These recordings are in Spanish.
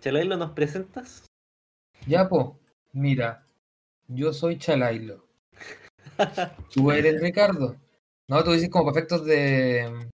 Chalailo, ¿nos presentas? Ya, po, mira, yo soy Chalailo. Tú eres Ricardo. No, tú dices como perfectos de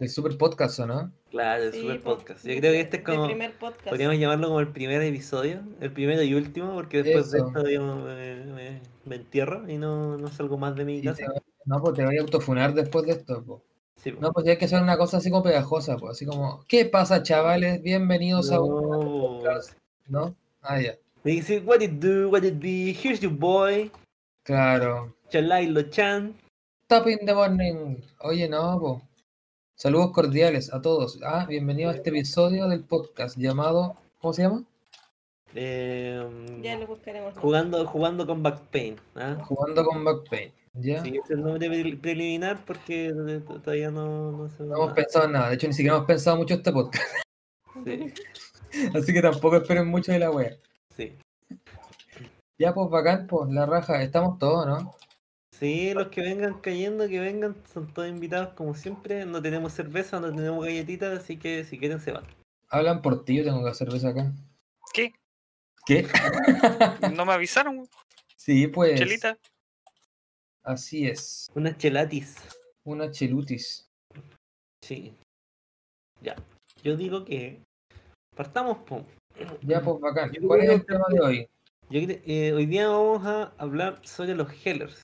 del super podcast, ¿o no? Claro, el Sí, super po, podcast. Yo creo que este es como. primer podcast. Podríamos llamarlo como el primer episodio, el primero y último, porque después de esto digamos, me, me- me entierro y no, no salgo más de mi Sí, casa. te- no, pues te voy a autofunar después de esto, po. Sí, po. No, pues hay que hacer una cosa así como pegajosa, pues, así como, ¿qué pasa, chavales? Bienvenidos a un No, podcast, ¿no? Ah, ya. Me dice, what it do, what it be, here's your boy, Claro. Chalailo Chan. Top in the morning. Oye, no, po. Saludos cordiales a todos. Ah, bienvenido a este episodio del podcast llamado, ¿cómo se llama? Eh, Ya lo buscaremos. jugando, jugando con Backpain. ¿ah? Jugando con Backpain. ¿Ya? Sí, es el nombre pre- preliminar porque todavía no, no se No hemos pensado en nada. De hecho, ni siquiera hemos pensado mucho este podcast. Sí, Así que tampoco esperen mucho de la wea. sí. Ya, pues bacán, pues la raja. Estamos todos, ¿no? Sí, los que vengan cayendo, que vengan, son todos invitados como siempre. No tenemos cerveza, no tenemos galletitas, así que si quieren se van. Hablan por ti, yo tengo que cerveza acá. ¿Qué? ¿Qué? ¿No me avisaron? sí, pues. Chelita. Así es. Unas chelatis. Una chelutis. Sí. Ya. Yo digo que partamos, po. Ya, pues bacán. Yo ¿Cuál es el tema de hoy? Yo eh, hoy día vamos a hablar sobre los Hellers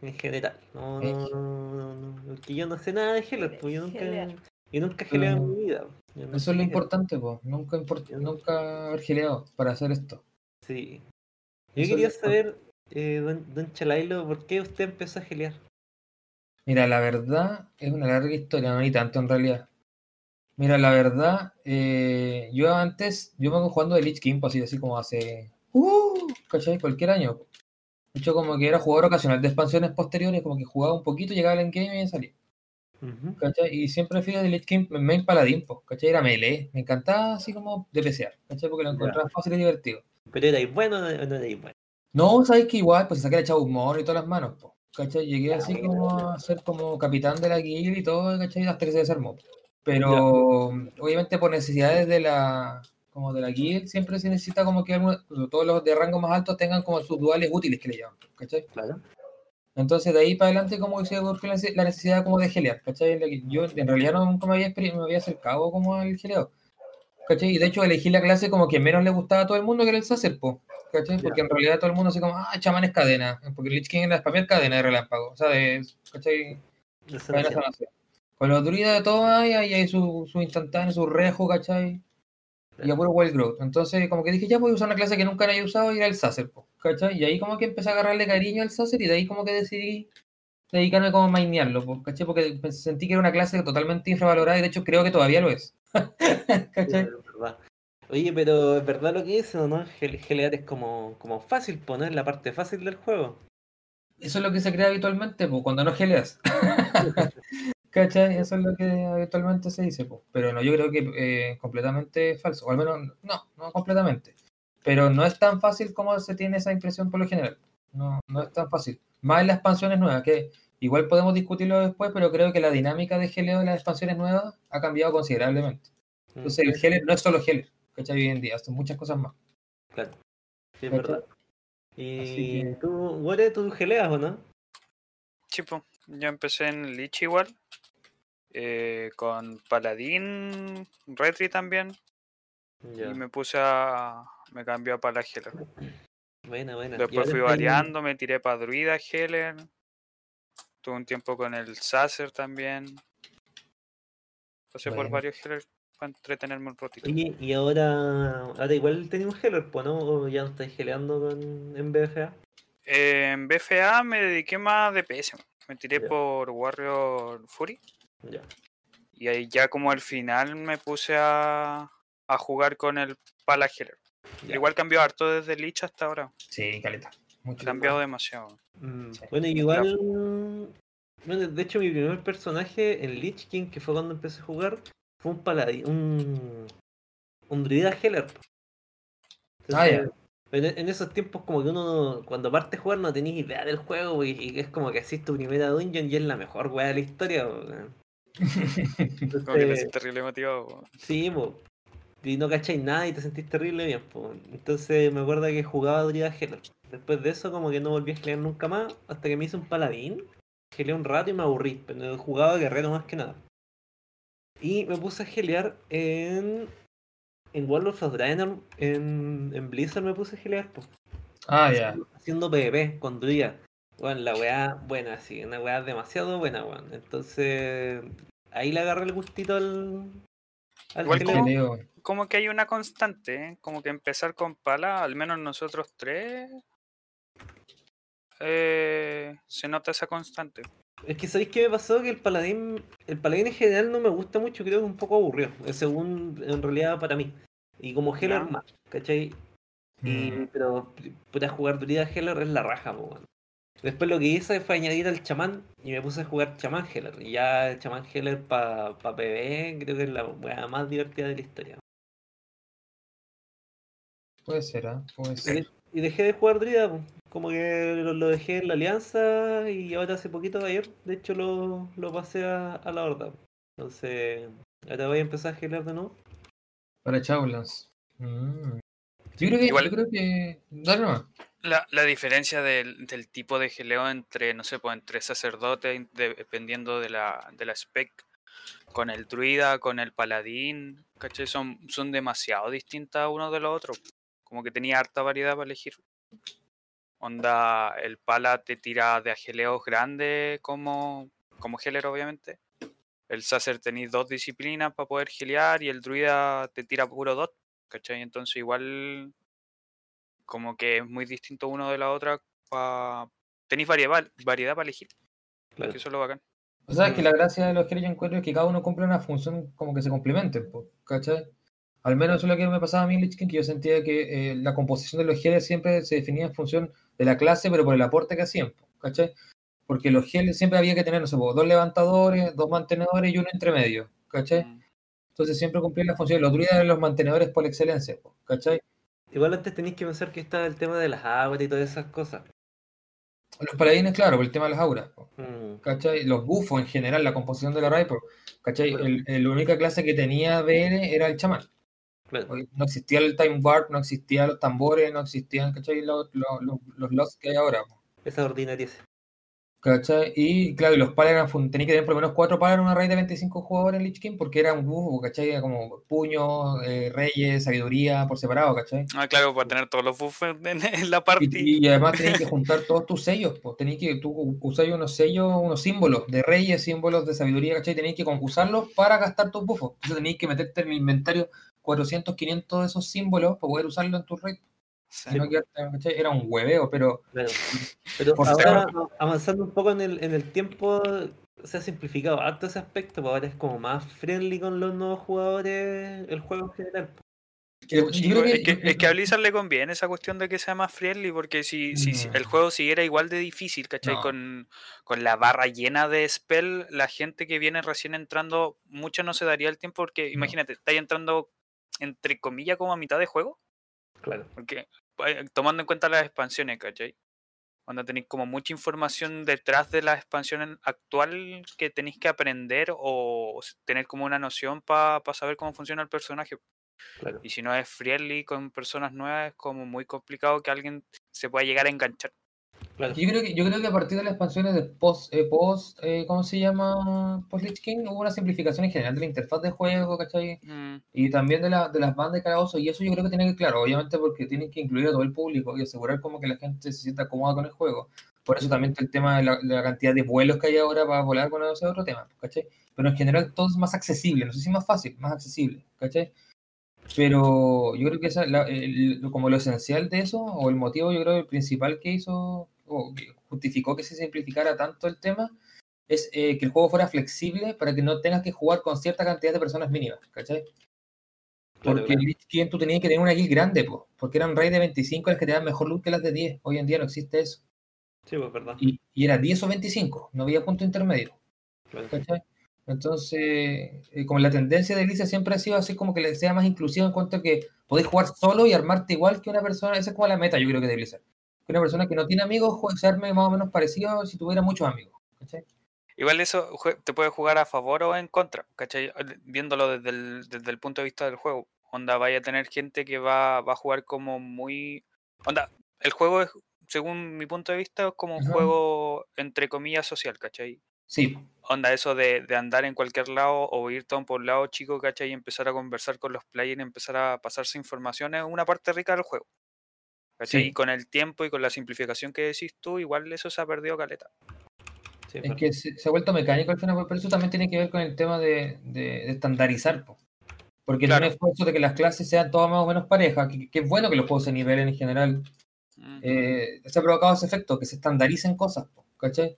en general. No, Eh. no, no, no, no, porque yo no sé nada de Hellers, pues yo nunca, yo nunca he geleado en Mm. mi vida. Yo no Eso es lo importante, pues. Nunca, import- nunca haber gileado para hacer esto. Sí. Yo Eso quería saber, eh, don, don Chalailo, ¿por qué usted empezó a gelear? Mira, la verdad es una larga historia, no ni tanto en realidad. Mira, la verdad, eh, yo antes, yo me vengo jugando de Lich King, pues, así, así como hace, uh, ¿cachai? Cualquier año. De hecho, como que era jugador ocasional de expansiones posteriores, como que jugaba un poquito, llegaba al endgame y salía. Y siempre fui de Lich King main paladín, pues, ¿cachai? Era melee, me encantaba así como de PCar, ¿cachai? Porque lo encontraba fácil y divertido. ¿Pero erais bueno o no, o no erais bueno? No, sabes que igual, pues se saqué el chavo humor y todas las manos, po, ¿cachai? Llegué Ya, así como a ser como capitán de la guild y todo, ¿cachai? Hasta que se desarmó. Pero obviamente por necesidades de la como de la guild siempre se necesita como que todos los de rango más alto tengan como sus duales útiles que le llaman, ¿cachai? Claro. Entonces de ahí para adelante como que se la nece- la necesidad como de gelear, ¿cachai? Yo en realidad nunca me había, me había acercado como al geleo, ¿cachai? Y de hecho elegí la clase como que menos le gustaba a todo el mundo que era el Sacer, po, ¿cachai? Porque en realidad todo el mundo así como, ah, chamán es cadena, porque Lich King era spamear cadena de relámpago, o sea, de, ¿cachai? Con los druidas de todo hay, hay, hay su, su instantáneo, su rejo, ¿cachai? Y a puro wild growth. Entonces, como que dije, ya voy a usar una clase que nunca había usado y era el Sacer, po, ¿cachai? Y ahí como que empecé a agarrarle cariño al Sacer y de ahí como que decidí dedicarme como a mainearlo, ¿cachai? Porque sentí que era una clase totalmente infravalorada y de hecho creo que todavía lo es. ¿cachai? Es verdad. Oye, pero es verdad lo que dicen, ¿o ¿no? Gel- Gelear es como, como fácil, poner la parte fácil del juego. Eso es lo que se crea habitualmente, pues, cuando no geleas. ¿Cachai? Eso es lo que habitualmente se dice, pues. Pero no, yo creo que eh, completamente falso. O al menos, no, no completamente. Pero no es tan fácil como se tiene esa impresión por lo general. No, no es tan fácil. Más en las expansiones nuevas, que igual podemos discutirlo después, pero creo que la dinámica de geleo en las expansiones nuevas ha cambiado considerablemente. Entonces el Heller no es solo Heller, ¿cachai? Hoy en día, son muchas cosas más. Claro. Sí, es ¿Cachai? verdad. Y que- tú, Gore, tú geleas, ¿o no? Chipo. Yo empecé en Lich igual. eh, con Paladín, Retri también. Y me puse a. Me cambió a Pala Healer. Buena, buena. Después fui variando, me tiré para Druida Healer. Tuve un tiempo con el Sacer también. Pasé por Bueno. varios Healers para entretenerme un ratito. Oye, y ahora, ahora igual tenés un Heller, pues, ¿no? ¿O ya no estáis geleando con, en BFA? Eh, en BFA me dediqué más de PS. Me tiré Ya. por Warrior Fury. Ya. Y ahí ya como al final me puse a, a jugar con el Pala Healer. Ya. Igual cambió harto desde Lich hasta ahora. Sí, caleta. Ha cambiado demasiado. Mm, Sí. Bueno, igual. Bueno, de hecho, mi primer personaje en Lich King, que fue cuando empecé a jugar, fue un paladín. Un. Un druida Heller. Ah, ya. Entonces, pero en en esos tiempos, como que uno, cuando parte a jugar, no tenéis idea del juego y, y es como que haces tu primera dungeon y es la mejor weá de la historia. weón. Como que te Entonces, terrible motivado. Sí. Y no cacháis nada y te sentís terrible bien. po. Entonces me acuerdo que jugaba Druida Healer. Después de eso como que no volví a gelear nunca más hasta que me hice un paladín. Geleé un rato y me aburrí, pero jugaba guerrero más que nada. Y me puse a gelear en... En World of Draenor, en, en Blizzard me puse a gelear, po. Ah, ya. haciendo PvP con Druida. Bueno, la weá buena, sí, una weá demasiado buena, weón. Entonces, ahí le agarré el gustito al. al Igual como-. Como que hay una constante, ¿eh? como que empezar con pala, al menos nosotros tres, eh, se nota esa constante. Es que sabéis qué me pasó que el paladín. El paladín en general no me gusta mucho, creo que es un poco aburrido. eh, Según en realidad para mí. Y como Heller más, ¿cachai? Y, Mm. pero para jugar Druida Heller es la raja, po. Después lo que hice fue añadir al chamán y me puse a jugar chamán Heller. Y ya el chamán Heller para pa PvE creo que es la weá más divertida de la historia. Puede ser, ¿ah? Puede Y, ser. y dejé de jugar Druida, po. como que lo, lo dejé en la alianza y ahora hace poquito, ayer, de hecho lo, lo pasé a, a la horda. Entonces, ahora voy a empezar a gelar de nuevo. Para Chaulands. Mm. Yo creo que. Igual- Yo creo que. Dale. La, la diferencia del, del tipo de geleo entre, no sé, pues entre sacerdote, de- dependiendo de la, de la spec, con el druida, con el paladín, ¿cachai? Son, son demasiado distintas uno de los otros. Como que tenía harta variedad para elegir. Onda, el pala te tira de ageleos grandes como, como healer, obviamente. El sacer tenéis dos disciplinas para poder gelear y el druida te tira puro dot, ¿cachai? Entonces igual como que es muy distinto uno de la otra. Pa... Tenéis variedad, variedad para elegir, Claro. que eso es lo bacán. O sea, es que la gracia de los que yo encuentro es que cada uno cumple una función como que se complementen, ¿cachai? Al menos eso es lo que me pasaba a mí en Lich King, que yo sentía que eh, la composición de los geles siempre se definía en función de la clase, pero por el aporte que hacían, ¿cachai? Porque los geles siempre había que tener, no sé, dos levantadores, dos mantenedores y uno entre medio, ¿cachai? Mm. Entonces siempre cumplían la función. Los druidas eran los mantenedores por excelencia, ¿cachai? Igual antes tenéis que pensar que está el tema de las aguas y todas esas cosas. Los paladines, claro, por el tema de las auras, Mm, ¿cachai? Los bufos en general, la composición de la raid, po, ¿cachai? Claro. El- el- la única clase que tenía BR era el chamán. Claro. No existía el time warp, no existían los tambores, no existían, ¿cachai? Los, los, los, los lots que hay ahora, Esa ordinaria. ¿cachai? Y claro, y los palas eran, tenían que tener por lo menos cuatro palas en una raid de 25 jugadores en Lich King porque era un bufo, ¿cachai? Era como puño, eh, reyes, sabiduría por separado, ¿cachai? Ah, claro, para tener todos los buffers en, en la party. Y, y además tenías que juntar todos tus sellos, pues tenías que tú usar unos sellos, unos símbolos de reyes, símbolos de sabiduría, ¿cachai? Tenías que usarlos para gastar tus bufos. Entonces tenías que meterte en el inventario 400, 500 de esos símbolos para poder usarlo en tu. Sí. No ¿cachai? Era un hueveo, pero Claro. Pero ahora, avanzando un poco en el, en el tiempo, se ha simplificado harto ese aspecto, pues ahora es como más friendly con los nuevos jugadores el juego en general. yo creo pues, que, es, que, es que a Blizzard le conviene esa cuestión de que sea más friendly, porque si, si, si el juego siguiera igual de difícil, ¿cachai? No. Con, con la barra llena de spell, la gente que viene recién entrando, mucho no se daría el tiempo, porque No. imagínate, estáis entrando entre comillas como a mitad de juego, Claro. porque eh, tomando en cuenta las expansiones, ¿cachai? Cuando tenéis como mucha información detrás de la expansión actual que tenéis que aprender o tener como una noción para saber cómo funciona el personaje. Claro. Y si no es friendly con personas nuevas, es como muy complicado que alguien se pueda llegar a enganchar. Claro. yo creo que yo creo que a partir de las expansiones de post, eh, post eh, ¿cómo se llama? Post Lich King hubo una simplificación en general de la interfaz de juego, ¿cachai? Mm, Y también de, la, de las bandas de calabozo, y eso yo creo que tiene que, claro, obviamente porque tienen que incluir a todo el público y asegurar como que la gente se sienta cómoda con el juego. Por eso también está el tema de la, de la cantidad de vuelos que hay ahora para volar, bueno, ese es otro tema, ¿cachai? Pero en general todo es más accesible, no sé si más fácil, más accesible, ¿cachai? Pero yo creo que esa, la- el- como lo esencial de eso, o el motivo, yo creo, el principal que hizo, o que justificó que se simplificara tanto el tema, es eh, que el juego fuera flexible para que no tengas que jugar con cierta cantidad de personas mínimas, ¿cachai? Claro, Porque claro. King tú tenías que tener una guild grande, po, porque eran raids de 25 las que te dan mejor loot que las de 10. Hoy en día no existe eso. Sí, pues verdad. Y, y era 10 o 25, no había punto intermedio. Claro. ¿cachai? Entonces, eh, como la tendencia de Alicia siempre ha sido así como que le sea más inclusivo en cuanto a que podéis jugar solo y armarte igual que una persona, esa es como la meta yo creo que de Blizzard. Que una persona que no tiene amigos jue- se arme más o menos parecido si tuviera muchos amigos. ¿cachai? Igual eso te puede jugar a favor o en contra, ¿cachai? Eh, Viéndolo desde el, desde el punto de vista del juego. onda vaya a tener gente que va, va a jugar como muy... Onda, el juego es, según mi punto de vista, es como un Ajá. juego entre comillas social, ¿cachai? Sí, Onda eso de, de andar en cualquier lado o ir todo por un lado chico, ¿cachai? Y empezar a conversar con los players y empezar a pasarse información es una parte rica del juego. ¿Cachai? Sí. Y con el tiempo y con la simplificación que decís tú, igual eso se ha perdido caleta. Sí, es que se, se ha vuelto mecánico al final, pero eso también tiene que ver con el tema de, de- de estandarizar. po. Porque Claro. tiene esfuerzo de que las clases sean todas más o menos parejas, que, que es bueno que los juegos se nivelen en general. Eh, se ha provocado ese efecto, que se estandaricen cosas, po, ¿cachai?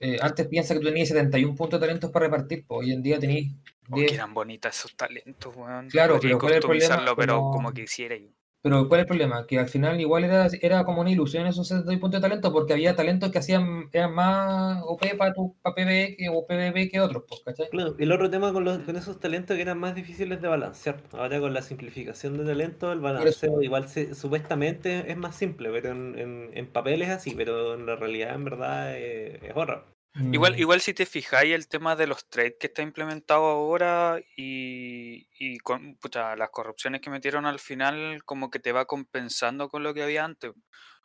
Eh, antes piensa que tú tenías 71 puntos de talentos para repartir, pues hoy en día tenéis Oh, que 10. eran bonitas esos talentos, weón. Claro, Podría pero ¿cuál es el problema? pero Como- como quisiera. Pero ¿cuál es el problema? Que al final igual era, era como una ilusión esos 71 puntos de talento, porque había talentos que hacían eran más OP para tu pa PvE que, o PvP que otros, pues, ¿cachai? Claro, el otro tema con, los, con esos talentos que eran más difíciles de balancear. Ahora con la simplificación de talentos, el balanceo igual se, supuestamente es más simple, pero en, en, en papel es así, pero en la realidad en verdad es, es horror. Igual, Mm, igual si te fijáis el tema de los trades que está implementado ahora y, y con pucha, las corrupciones que metieron al final, como que te va compensando con lo que había antes.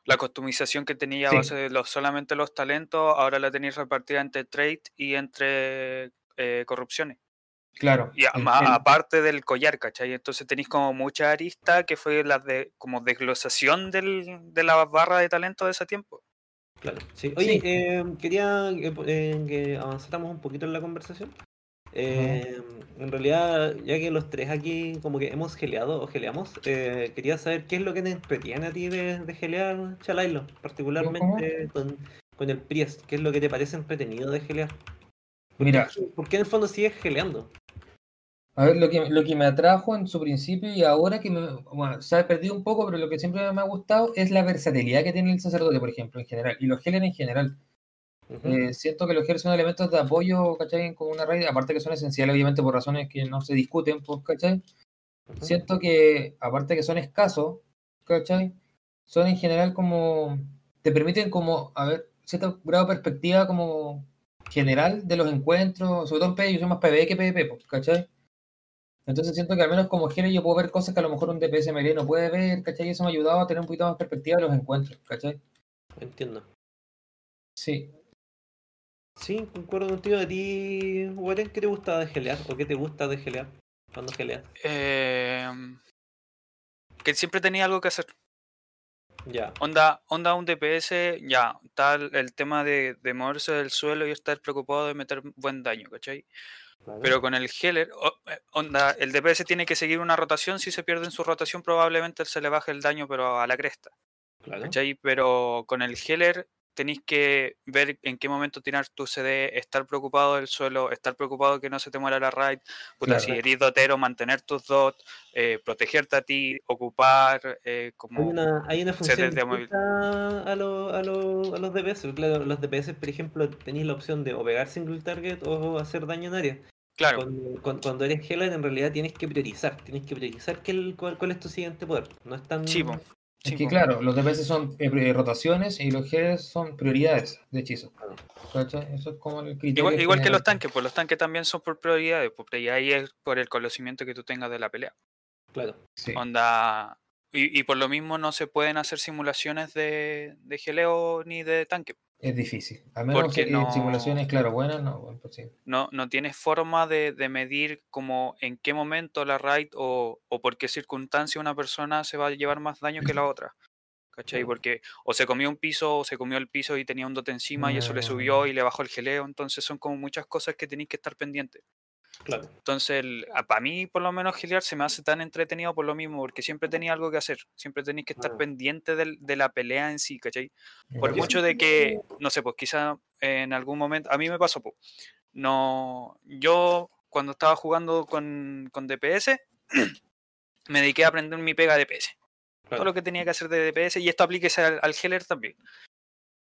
La customización que tenía a base de los, solamente los talentos, ahora la tenéis repartida entre trade y entre eh, corrupciones. Claro. Y aparte del collar, ¿cachai? Entonces tenéis como mucha arista que fue la de como desglosación del, de la barra de talento de ese tiempo. Claro, sí. Oye, Sí. eh, quería que, po- eh, que avanzáramos un poquito en la conversación. Eh, en realidad, ya que los tres aquí como que hemos geleado o geleamos, eh, quería saber qué es lo que te entretiene a ti de, de gelear Chalailo, particularmente con, con el Priest. ¿Qué es lo que te parece entretenido de gelear? ¿Por Mira, qué- ¿Por qué en el fondo sigues geleando? A ver, lo que, lo que me atrajo en su principio y ahora que me, bueno, se ha perdido un poco, pero lo que siempre me ha gustado es la versatilidad que tiene el sacerdote, por ejemplo, en general, y los healers en general. Eh, siento que los healers son elementos de apoyo, ¿cachai? Como una raíz, aparte que son esenciales, obviamente, por razones que no se discuten, pues, ¿cachai? Siento que, aparte que son escasos, ¿cachai? Son en general como, te permiten como, a ver, cierto grado de perspectiva como general de los encuentros, sobre todo en PvE, yo soy más PvE que PvP, pues, ¿cachai? Entonces siento que al menos como healer yo puedo ver cosas que a lo mejor un DPS melee no puede ver, ¿cachai? Y eso me ha ayudado a tener un poquito más perspectiva de los encuentros, ¿cachai? Entiendo. Sí. Sí, concuerdo contigo. ¿A ti, Warren, qué te gusta de gelear? ¿O qué te gusta de gelear cuando geleas? Em, que siempre tenía algo que hacer. Ya. Onda, onda un DPS, ya, tal el tema de, de moverse del suelo y estar preocupado de meter buen daño, ¿cachai? Claro. Pero con el healer, o- eh, onda, el DPS tiene que seguir una rotación, si se pierde en su rotación probablemente se le baje el daño pero a la cresta, Claro. ¿cachai? Pero con el healer tenéis que ver en qué momento tirar tu CD, estar preocupado del suelo, estar preocupado que no se te muera la raid, puta, Claro. si eres dotero, mantener tus dot, eh, protegerte a ti, ocupar, eh, Hay como... una, hay una función a, lo- a, lo- a los DPS. Claro, los DPS, por ejemplo, tenéis la opción de o pegar single target o hacer daño en área. Claro, Cuando, cuando- cuando eres healer, en realidad tienes que priorizar. Tienes que priorizar qué el- cuál, cuál es tu siguiente poder. No es tan. Po. Es sí, que claro, los DPS son eh, pri- rotaciones y los healers son prioridades de hechizo. Claro. ¿Cachai? Eso es como el criterio. Igual, igual que los tanques, pues los tanques también son por prioridades, y ahí es por el conocimiento que tú tengas de la pelea. Claro. Sí. Onda. Y, y por lo mismo no se pueden hacer simulaciones de, de geleo ni de tanque. Es difícil. A menos Porque que no- simulaciones, claro, buenas, no, pues. No, no tienes forma de, de medir como en qué momento la raid o, o por qué circunstancia una persona se va a llevar más daño que la otra. ¿Cachai? Porque o se comió un piso o se comió el piso y tenía un dote encima y eso le subió y le bajó el geleo. Entonces son como muchas cosas que tenéis que estar pendientes. Claro. Entonces, para mí, por lo menos, gelear se me hace tan entretenido por lo mismo, porque siempre tenía algo que hacer. Siempre tenéis que estar Claro. pendiente de la pelea en sí, ¿cachai? Por mucho de que, no sé, pues quizá en algún momento, a mí me pasó, pues, no, yo cuando estaba jugando con, con DPS, me dediqué a aprender mi pega de DPS. Todo lo que tenía que hacer de DPS, y esto aplíquese al, al healer también.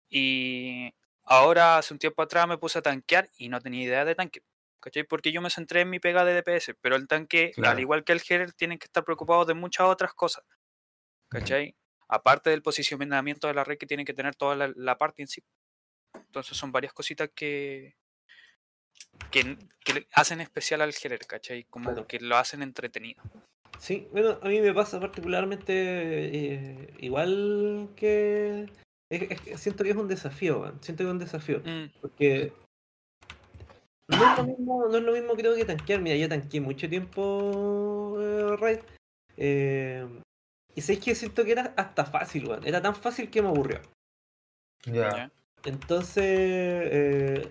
Y ahora, hace un tiempo atrás, me puse a tanquear y no tenía idea de tanque. ¿Cachai? Porque yo me centré en mi pega de DPS, pero el tanque, al igual que el healer, tienen que estar preocupados de muchas otras cosas. ¿Cachai? Aparte del posicionamiento de la red que tiene que tener toda la, la parte en sí. Entonces son varias cositas que, que, hacen especial al Heller, ¿cachai? Como Claro. que lo hacen entretenido. Sí, bueno, a mí me pasa particularmente eh, igual que... es- es que siento que es un desafío, weón, siento que es un desafío. Mm, Porque no es lo mismo, no es lo mismo creo que tanquear. Mira, yo tanqueé mucho tiempo eh, Raid. eh, y sé que siento que era hasta fácil, weón. Era tan fácil que me aburrió. Ya. Entonces eh,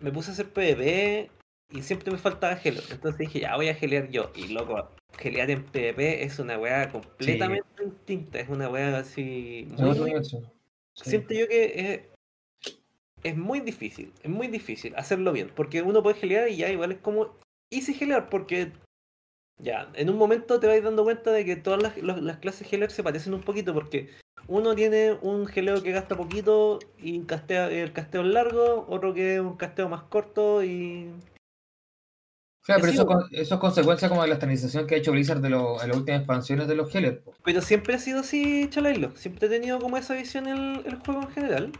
me puse a hacer PvP y siempre me faltaba gelo. Entonces dije, ya voy a gelear yo. Y loco, gelear en PvP es una weá completamente distinta. Es una weá así muy. Sí. siento yo que es, muy difícil, es muy difícil hacerlo bien, porque uno puede gelear y ya igual es como easy gelear, porque ya, en un momento te vas dando cuenta de que todas las, clases gelear se parecen un poquito, porque uno tiene un geleo que gasta poquito y castea, el casteo es largo, otro que es un casteo más corto y... Claro, pero eso, eso es consecuencia como de la estandarización que ha hecho Blizzard de lo- en las últimas expansiones de los Heller. Pero siempre ha sido así, Chalailo, siempre he tenido como esa visión el, el juego en general.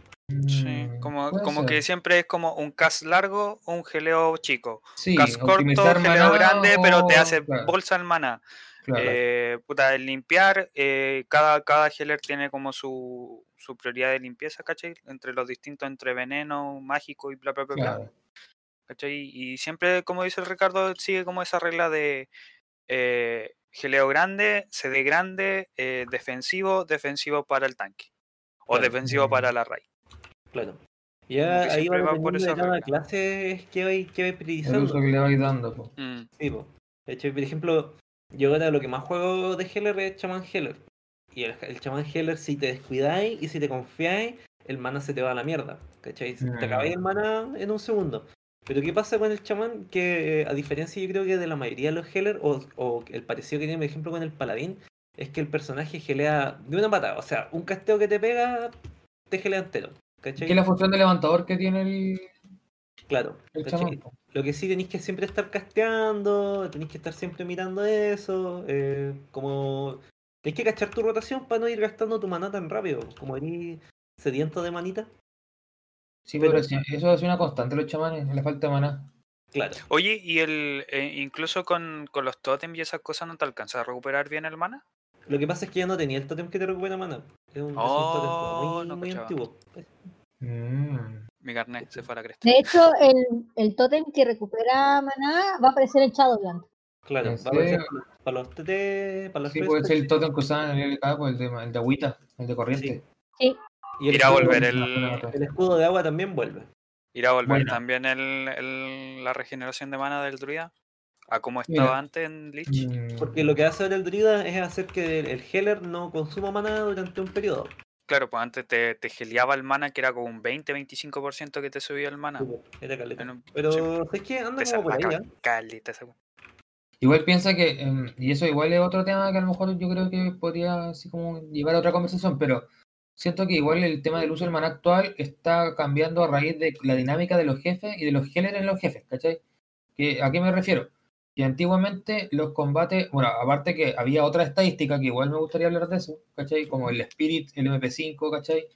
Sí, Mm, como, puede como ser. que siempre es como un cast largo o un geleo chico. Sí, Cast corto, geleo grande, pero te hace claro, bolsa al maná. claro. Eh, puta, el limpiar, eh, cada, cada healer tiene como su, su prioridad de limpieza, ¿cachai? Entre los distintos, entre veneno, mágico y bla, bla, bla, bla. ¿cachai? Y siempre, como dice el Ricardo, sigue como esa regla de eh, geleo grande, CD grande, defensivo, defensivo para el tanque. O Claro. defensivo para la raid. Claro. Ya ahí va va por de esa cada clase es que vais que vais El priorizando. uso que le vais dando. po. Mm, Sí, po. De hecho, por ejemplo, yo ahora lo que más juego de Heller es Chaman Heller. Y el, el Chaman Heller, si te descuidáis y si te confiáis, el mana se te va a la mierda. ¿Cachai? Te Mm. acabáis el mana en un segundo. Pero ¿qué pasa con el chamán? Que eh, a diferencia yo creo que de la mayoría de los Heller, o, o el parecido que tiene, por ejemplo, con el paladín, es que el personaje gelea de una patada. O sea, un casteo que te pega, te gelea entero. ¿Cachai? ¿Qué es la función de levantador que tiene el, Claro. Lo que sí tenéis que siempre estar casteando, tenéis que estar siempre mirando eso, eh, como tenéis que cachar tu rotación para no ir gastando tu maná tan rápido, como eres sediento de manita. Sí, Pero- eso es una constante los chamanes, la falta de maná. Claro, Oye, ¿y el eh, incluso con, con los totems y esas cosas no te alcanza a recuperar bien el mana? Lo que pasa es que ya no tenía el totem que te recupera maná. Es un, es un totem Oh, muy, no muy antiguo. Mm. Mi carnet se fue a la cresta. De hecho, el, el tótem que recupera maná va a aparecer en Shadowland. Claro, ¿En va a aparecer para los TT, para los Sí, puede ser el totem que usaban en el LK, pues el de, el de agüita, el de corriente. Sí, y el Irá a volver el, el escudo de agua también vuelve. irá a volver también el, el- la regeneración de mana del druida a como Mira. estaba antes en Lich. Mm. Porque lo que hace ahora el druida es hacer que el, el healer no consuma maná durante un periodo. Claro, pues antes te, te geleaba el mana que era como un 20-25% que te subía el mana. Sí, po, Era caleta. Pero sí. es que anda Te como por ahí, ¿eh? caleta esa wea. Igual piensa que, em, y eso igual es otro tema que a lo mejor yo creo que podría así como llevar a otra conversación, pero siento que igual el tema del uso del maná actual está cambiando a raíz de la dinámica de los jefes y de los healers en los jefes, ¿cachai? ¿A qué me refiero? Que antiguamente los combates, bueno, aparte que había otra estadística que igual me gustaría hablar de eso, ¿cachai? Como el Spirit, el MP5, ¿cachai?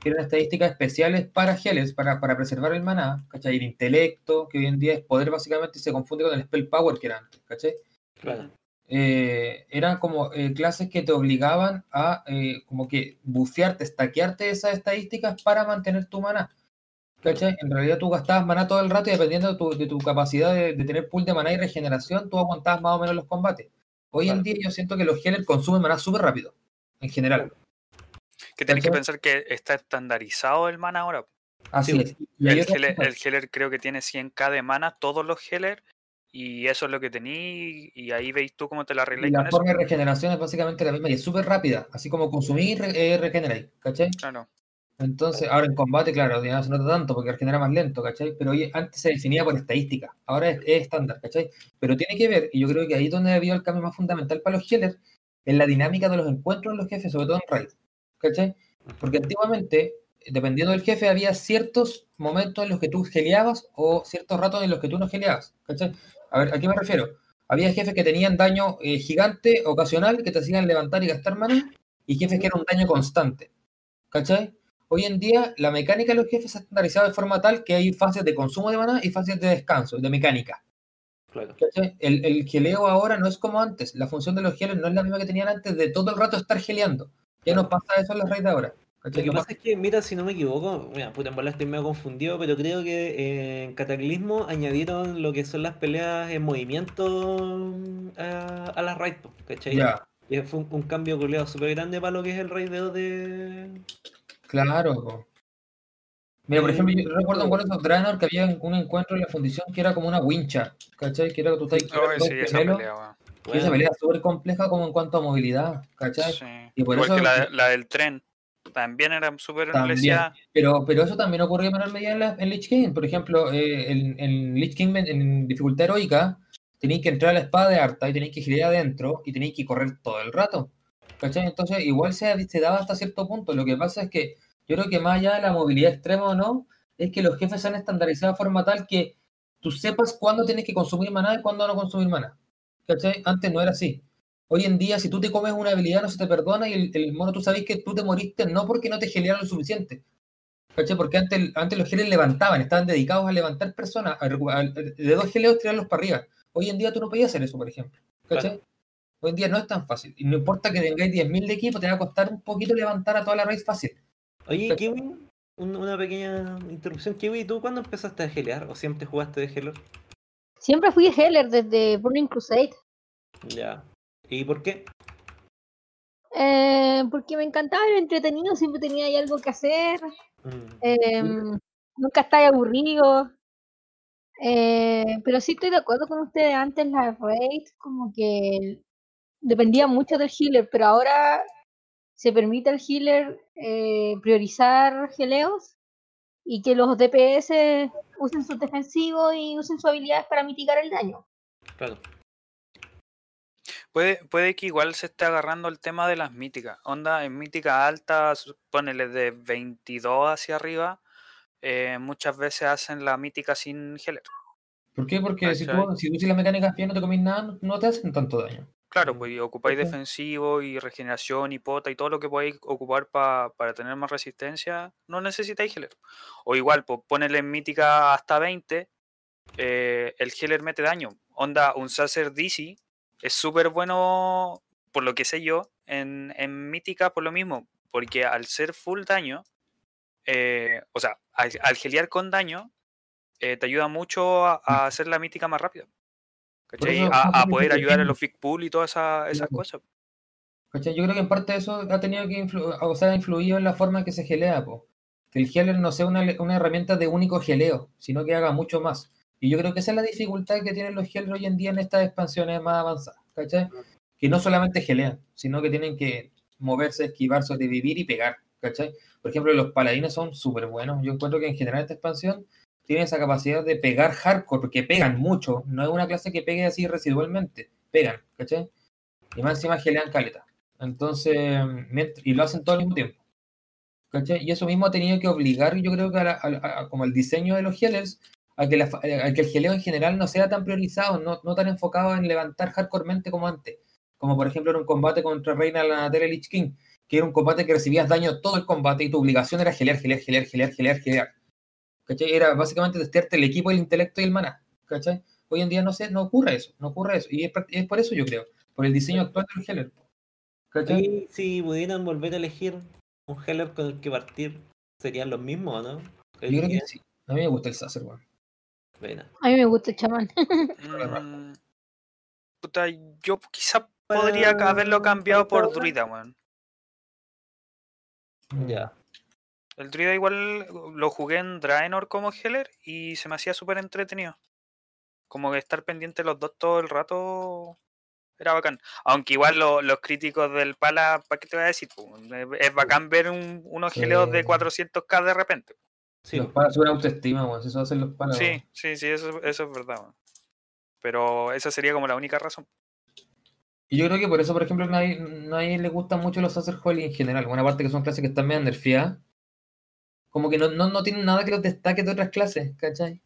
Que eran estadísticas especiales para healers, para, para preservar el maná, ¿cachai? El intelecto, que hoy en día es poder básicamente y se confunde con el spell power que era antes, ¿cachai? Claro. eh, eran como eh, clases que te obligaban a eh, como que bufearte, stackearte esas estadísticas para mantener tu maná. ¿Cachai? En realidad tú gastabas maná todo el rato y dependiendo de tu, de tu capacidad de, de tener pool de maná y regeneración, tú aguantabas más o menos los combates. Hoy en día yo siento que los healers consumen maná súper rápido, en general. Que tenés que pensar que está estandarizado el mana ahora. Así Sí, es. Y hay El healer, cosas. el healer creo que tiene 100k de mana, todos los healers, y eso es lo que tení, y ahí veis tú cómo te la Y arregláis con la eso. forma de regeneración es básicamente la misma y es súper rápida, así como consumir, eh, regeneráis, ¿cachai? Claro. Entonces, ahora en combate, claro, se nota tanto porque regenera más lento, ¿cachai? Pero antes se definía por estadística, ahora es, es estándar, ¿cachai? Pero tiene que ver, y yo creo que ahí es donde ha el cambio más fundamental para los healers, en la dinámica de los encuentros de los jefes, sobre todo en raid, ¿cachai? Porque antiguamente, dependiendo del jefe, había ciertos momentos en los que tú geleabas o ciertos ratos en los que tú no geleabas, ¿cachai? A ver, ¿a qué me refiero? Había jefes que tenían daño eh, gigante, ocasional, que te hacían levantar y gastar mana, y jefes que eran un daño constante, ¿cachai? Hoy en día, la mecánica de los jefes se ha estandarizado de forma tal que hay fases de consumo de maná y fases de descanso, de mecánica. Claro. El, el geleo ahora no es como antes. La función de los geles no es la misma que tenían antes de todo el rato estar geleando. Ya no pasa eso en los raids de ahora. Lo que pasa es que, mira, si no me equivoco, mira, puta, en verdad estoy medio confundido, pero creo que eh, en Cataclismo añadieron lo que son las peleas en movimiento mm, a, a las raids, ¿cachai? Ya, Y fue un, un cambio culeado súper grande para lo que es el raideo de... claro. Mira, por ejemplo, yo recuerdo en Warriors of Draenor que había un encuentro en la fundición que era como una wincha, ¿cachai? Que era que tú Oh, dos sí, esa pelea, y esa Bueno, pelea es súper compleja como en cuanto a movilidad, ¿cachai? Sí. Y por Igual eso- que la, la del tren. También era súper. Pero, pero eso también ocurrió en menor medida en, la- en Lich King. Por ejemplo, eh, en, en Lich King en, en dificultad heroica, tenéis que entrar a la espada de Arta y tenéis que girar adentro y tenéis que correr todo el rato. ¿Cachai? Entonces, igual se, daba hasta cierto punto. Lo que pasa es que yo creo que más allá de la movilidad extrema o no, es que los jefes se han estandarizado de forma tal que tú sepas cuándo tienes que consumir maná y cuándo no consumir maná. ¿Cachai? Antes no era así. Hoy en día, si tú te comes una habilidad, no se te perdona y el, mono, tú sabes que tú te moriste no porque no te gelearon lo suficiente. ¿Cachai? Porque antes, los geles levantaban, estaban dedicados a levantar personas, a a- de dos geleos tirarlos para arriba. Hoy en día tú no podías hacer eso, por ejemplo. ¿Cachai? Hoy en día no es tan fácil. Y no importa que tengáis 10.000 de equipo, te va a costar un poquito levantar a toda la raíz fácil. Oye, Kiwi, un- una pequeña interrupción. Kiwi, ¿tú cuándo empezaste a gelear? ¿O siempre jugaste de Healer? Siempre fui Heller desde Burning Crusade. Ya. ¿Y por qué? eh, porque me encantaba el entretenido, siempre tenía ahí algo que hacer. Mm, em, nunca estaba aburrido. eh, pero sí estoy de acuerdo con ustedes. Antes la raid como que dependía mucho del healer, pero ahora se permite al healer eh, priorizar geleos y que los DPS usen sus defensivos y usen sus habilidades para mitigar el daño. claro. Puede, puede que igual se esté agarrando el tema de las míticas. Onda, en mítica alta, ponele de 22 hacia arriba, eh, muchas veces hacen la mítica sin healer. ¿Por qué? Porque si tú, si tú si la mecánica bien no te comís nada, no te hacen tanto daño. Claro, pues y ocupáis Ujú. defensivo y regeneración y pota y todo lo que podáis ocupar pa- para tener más resistencia, no necesitáis healer. O igual, pues ponele en mítica hasta 20, eh, el healer mete daño. Onda, un Sacer DC es súper bueno, por lo que sé yo, en, en mítica por lo mismo, porque al ser full daño, eh, o sea, al, al gelear con daño, eh, te ayuda mucho a, a hacer la mítica más rápido. ¿Cachai? eso- A, a poder ayudar a los big pool y todas esa- esas cosas. ¿Cachai? Yo creo que en parte eso ha tenido que influ- o sea, ha influido en la forma en que se gelea, po. Que el healer no sea una, una herramienta de único geleo, sino que haga mucho más. Y yo creo que esa es la dificultad que tienen los healers hoy en día en estas expansiones más avanzadas, ¿cachai? Que no solamente gelean, sino que tienen que moverse, esquivar, sobrevivir y pegar, ¿cachai? Por ejemplo, los paladines son súper buenos. Yo encuentro que en general esta expansión tiene esa capacidad de pegar hardcore, porque pegan mucho. No es una clase que pegue así residualmente, pegan, ¿cachai? Y más encima gelean caleta. Entonces, y lo hacen todo al mismo tiempo. ¿Cachai? Y eso mismo ha tenido que obligar, yo creo que como el diseño de los healers, a que, el geleo en general no sea tan priorizado, no, tan enfocado en levantar hardcoremente como antes. Como por ejemplo en un combate contra Reina la Lich King, que era un combate que recibías daño todo el combate y tu obligación era gelear, gelear, gelear, gelear, gelear, gelear. ¿Cachai? Era básicamente testearte el equipo, el intelecto y el maná. ¿Cachai? Hoy en día no sé, no ocurre eso, no ocurre eso. Y es, es por eso yo creo, por el diseño actual del healer. ¿Cachai? Y si pudieran volver a elegir un Heller con el que partir, ¿serían los mismos o no? El Yo creo que sí. A mí me gusta el Sacer, weón. Buena. A mí me gusta el chamán. Mm, puta, yo quizá podría ca- haberlo cambiado por druida, weón. Ya. El druida igual lo jugué en Draenor como Heller y se me hacía súper entretenido. Como que estar pendiente los dos todo el rato era bacán. Aunque igual lo- los críticos del Pala, ¿para qué te voy a decir? po? Es- bacán ver un- unos geleos de Sí. 400k de repente. Sí, los palas suben autoestima, weón. Eso hacen los palas. Sí, sí, sí, eso, eso es verdad. Pero esa sería como la única razón. Y yo creo que por eso, por ejemplo, nadie, nadie le gustan mucho los Sacer Holy en general. Buena parte que son clases que están medio nerfeadas. Como que no, no, no tienen nada que los destaque de otras clases, ¿cachai?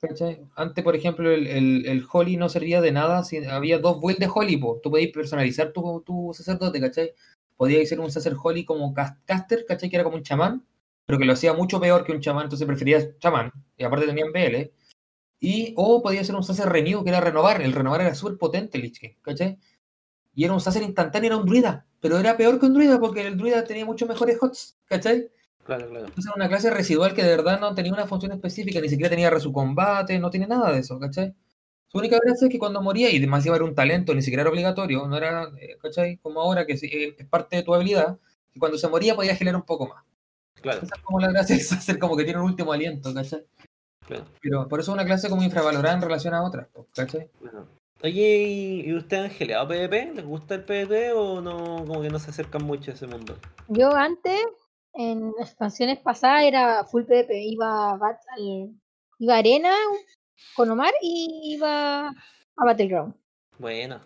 ¿Cachai? Antes, por ejemplo, el, el, el Holy no servía de nada si había dos builds de Holy, po. Tú podías personalizar tu, tu sacerdote, ¿cachai? Podías ser un Sacer Holy como cas- caster, ¿cachai? Que era como un chamán. pero que lo hacía mucho peor que un chamán, entonces prefería chamán, y aparte tenían BL. Y, o podía ser un Sacer Renew, que era renovar. El renovar era súper potente, ¿cachai? Y era un Sacer instantáneo, era un druida, pero era peor que un druida porque el druida tenía muchos mejores hots, ¿cachai? Claro, claro. Entonces era una clase residual que de verdad no tenía una función específica, ni siquiera tenía resu combate, no tiene nada de eso, ¿cachai? Su única gracia es que cuando moría, y demasiado era un talento, ni siquiera era obligatorio, no era, eh, ¿cachai? Como ahora, que eh, es parte de tu habilidad, y cuando se moría podía girar un poco más. Claro, Esa es como la gracia, es hacer como que tiene un último aliento, ¿cachai? claro. Pero por eso es una clase como infravalorada en relación a otras, ¿cachai? Bueno. Oye, ¿y y usted han geleado PvP? ¿Les gusta el PvP o no, como que no se acercan mucho a ese mundo? Yo antes, en expansiones pasadas, era full PvP. Iba a, iba a Arena con Omar y iba a Battleground. Bueno.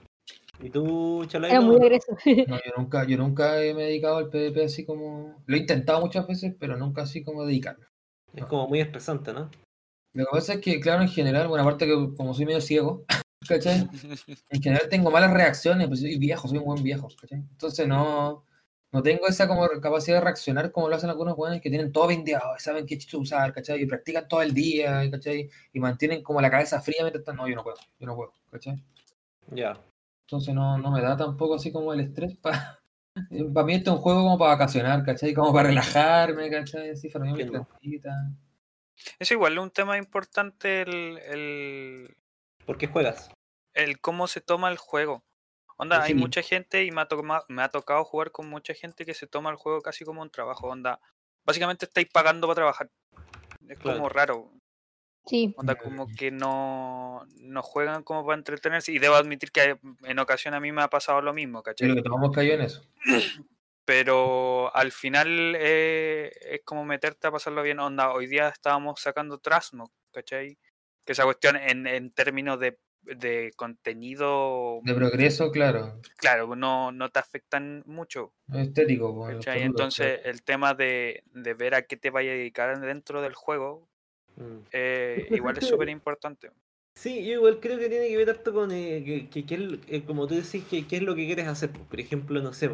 ¿Y tú, Chalai? Era no? muy agresivo. No, yo nunca, yo nunca me he dedicado al PvP así como. Lo he intentado muchas veces, pero nunca así como dedicarme. Es como muy estresante, ¿no? Lo que pasa es que, claro, en general, bueno, aparte que como soy medio ciego, ¿cachai? En general tengo malas reacciones, pues soy viejo, soy un buen viejo, ¿cachai? Entonces no, no tengo esa como capacidad de reaccionar como lo hacen algunos jóvenes que tienen todo vendeado, saben qué chicho usar, ¿cachai? Y practican todo el día, ¿cachai? Y mantienen como la cabeza fría mientras están. No, yo no puedo, yo no puedo, ¿cachai? Ya. Entonces no, no me da tampoco así como el estrés para... Para mí esto es un juego como para vacacionar, ¿cachai? Como para relajarme, ¿cachai? Así, para mí Entiendo. Es igual un tema importante el, el, ¿Por qué juegas? el cómo se toma el juego. Onda, hay mucha gente y me ha, toma- me ha tocado jugar con mucha gente que se toma el juego casi como un trabajo. Onda, básicamente estáis pagando para trabajar. Es Claro. como raro. Sí, Onda, como que no, no juegan como para entretenerse. Y debo admitir que en ocasión a mí me ha pasado lo mismo, Sí, ¿cachai? lo que tomamos cayó en eso. Pero al final eh, es como meterte a pasarlo bien. Onda, hoy día estábamos sacando Trasmo, ¿cachai? Que esa cuestión en, en términos de, de contenido, De progreso, claro. claro, no, no te afectan mucho. Estético, absoluto, Entonces el tema de, de ver a qué te vaya a dedicar dentro del juego Mm. eh, igual es súper importante. Sí, yo igual creo que tiene que ver harto con eh, que, que- que el- eh, como tú decís, que, qué es lo que quieres hacer. po. Por ejemplo, no sé,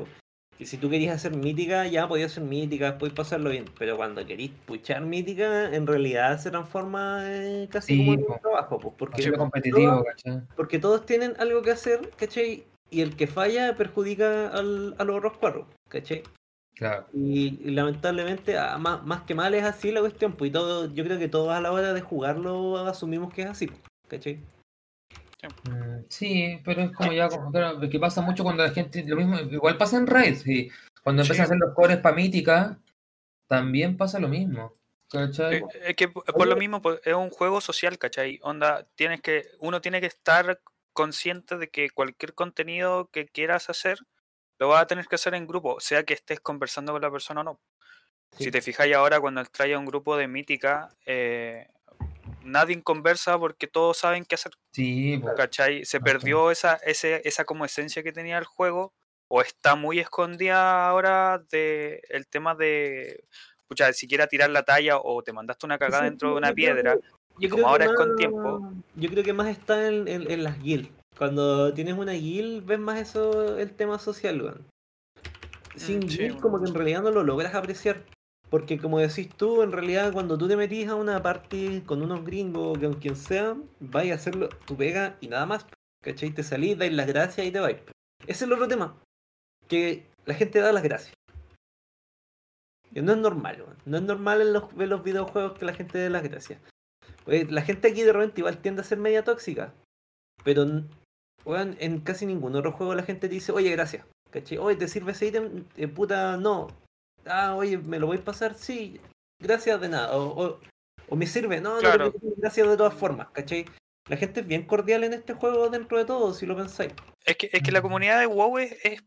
que si tú querías hacer mítica, ya podías hacer mítica, puedes pasarlo bien. Pero cuando querís puchar mítica, en realidad se transforma eh, casi Sí, como po. un trabajo, po, porque, competitivo, ¿cachai? porque todos tienen algo que hacer, ¿cachai? Y el que falla perjudica al, a los otros cuatro, ¿cachai? Claro. Y, y lamentablemente, ah, más, más que mal es así la cuestión, pues y todo, yo creo que todos a la hora de jugarlo asumimos que es así, ¿cachai? Mm, Sí, pero es como ya, como, que pasa mucho cuando la gente, lo mismo, igual pasa en raids, sí. Cuando empiezan a hacer los cores para mítica, también pasa lo mismo. ¿Cachai? Eh, Es que por lo mismo es un juego social, ¿cachai? Onda, tienes que, uno tiene que estar consciente de que cualquier contenido que quieras hacer lo vas a tener que hacer en grupo, sea que estés conversando con la persona o no. Sí. Si te fijáis ahora cuando trae a un grupo de mítica, eh, nadie conversa porque todos saben qué hacer, Sí, pues, ¿cachai? Se perdió esa, ese, esa como esencia que tenía el juego, o está muy escondida ahora de el tema de, pucha, siquiera tirar la talla o te mandaste una cagada Sí, dentro de una piedra. que- y como ahora es con tiempo. Yo creo que más está en, en- en las guilds. Cuando tienes una guild, ves más eso, el tema social, weón. Sin Mm, sí, guild, como que en realidad no lo logras apreciar. Porque como decís tú, en realidad cuando tú te metís a una party con unos gringos o con quien sea, vais a hacerlo tu pega y nada más. ¿Cachai? Te salís, dais las gracias y te vais. Ese es el otro tema. Que la gente da las gracias. Que no es normal, weón. No es normal en los, en los videojuegos que la gente dé las gracias. Pues, la gente aquí de repente igual tiende a ser media tóxica. Pero weón, en casi ningún otro juego la gente te dice, oye, gracias. ¿Cachai? Oye, ¿te sirve ese ítem? Eh, puta, no. Ah, oye, ¿me lo voy a pasar? Sí. Gracias de nada. O, o- o me sirve. No, no te gracias de todas formas. ¿Cachai? La gente es bien cordial en este juego dentro de todo, si lo pensáis. Es que, es que la comunidad de WoW es, es-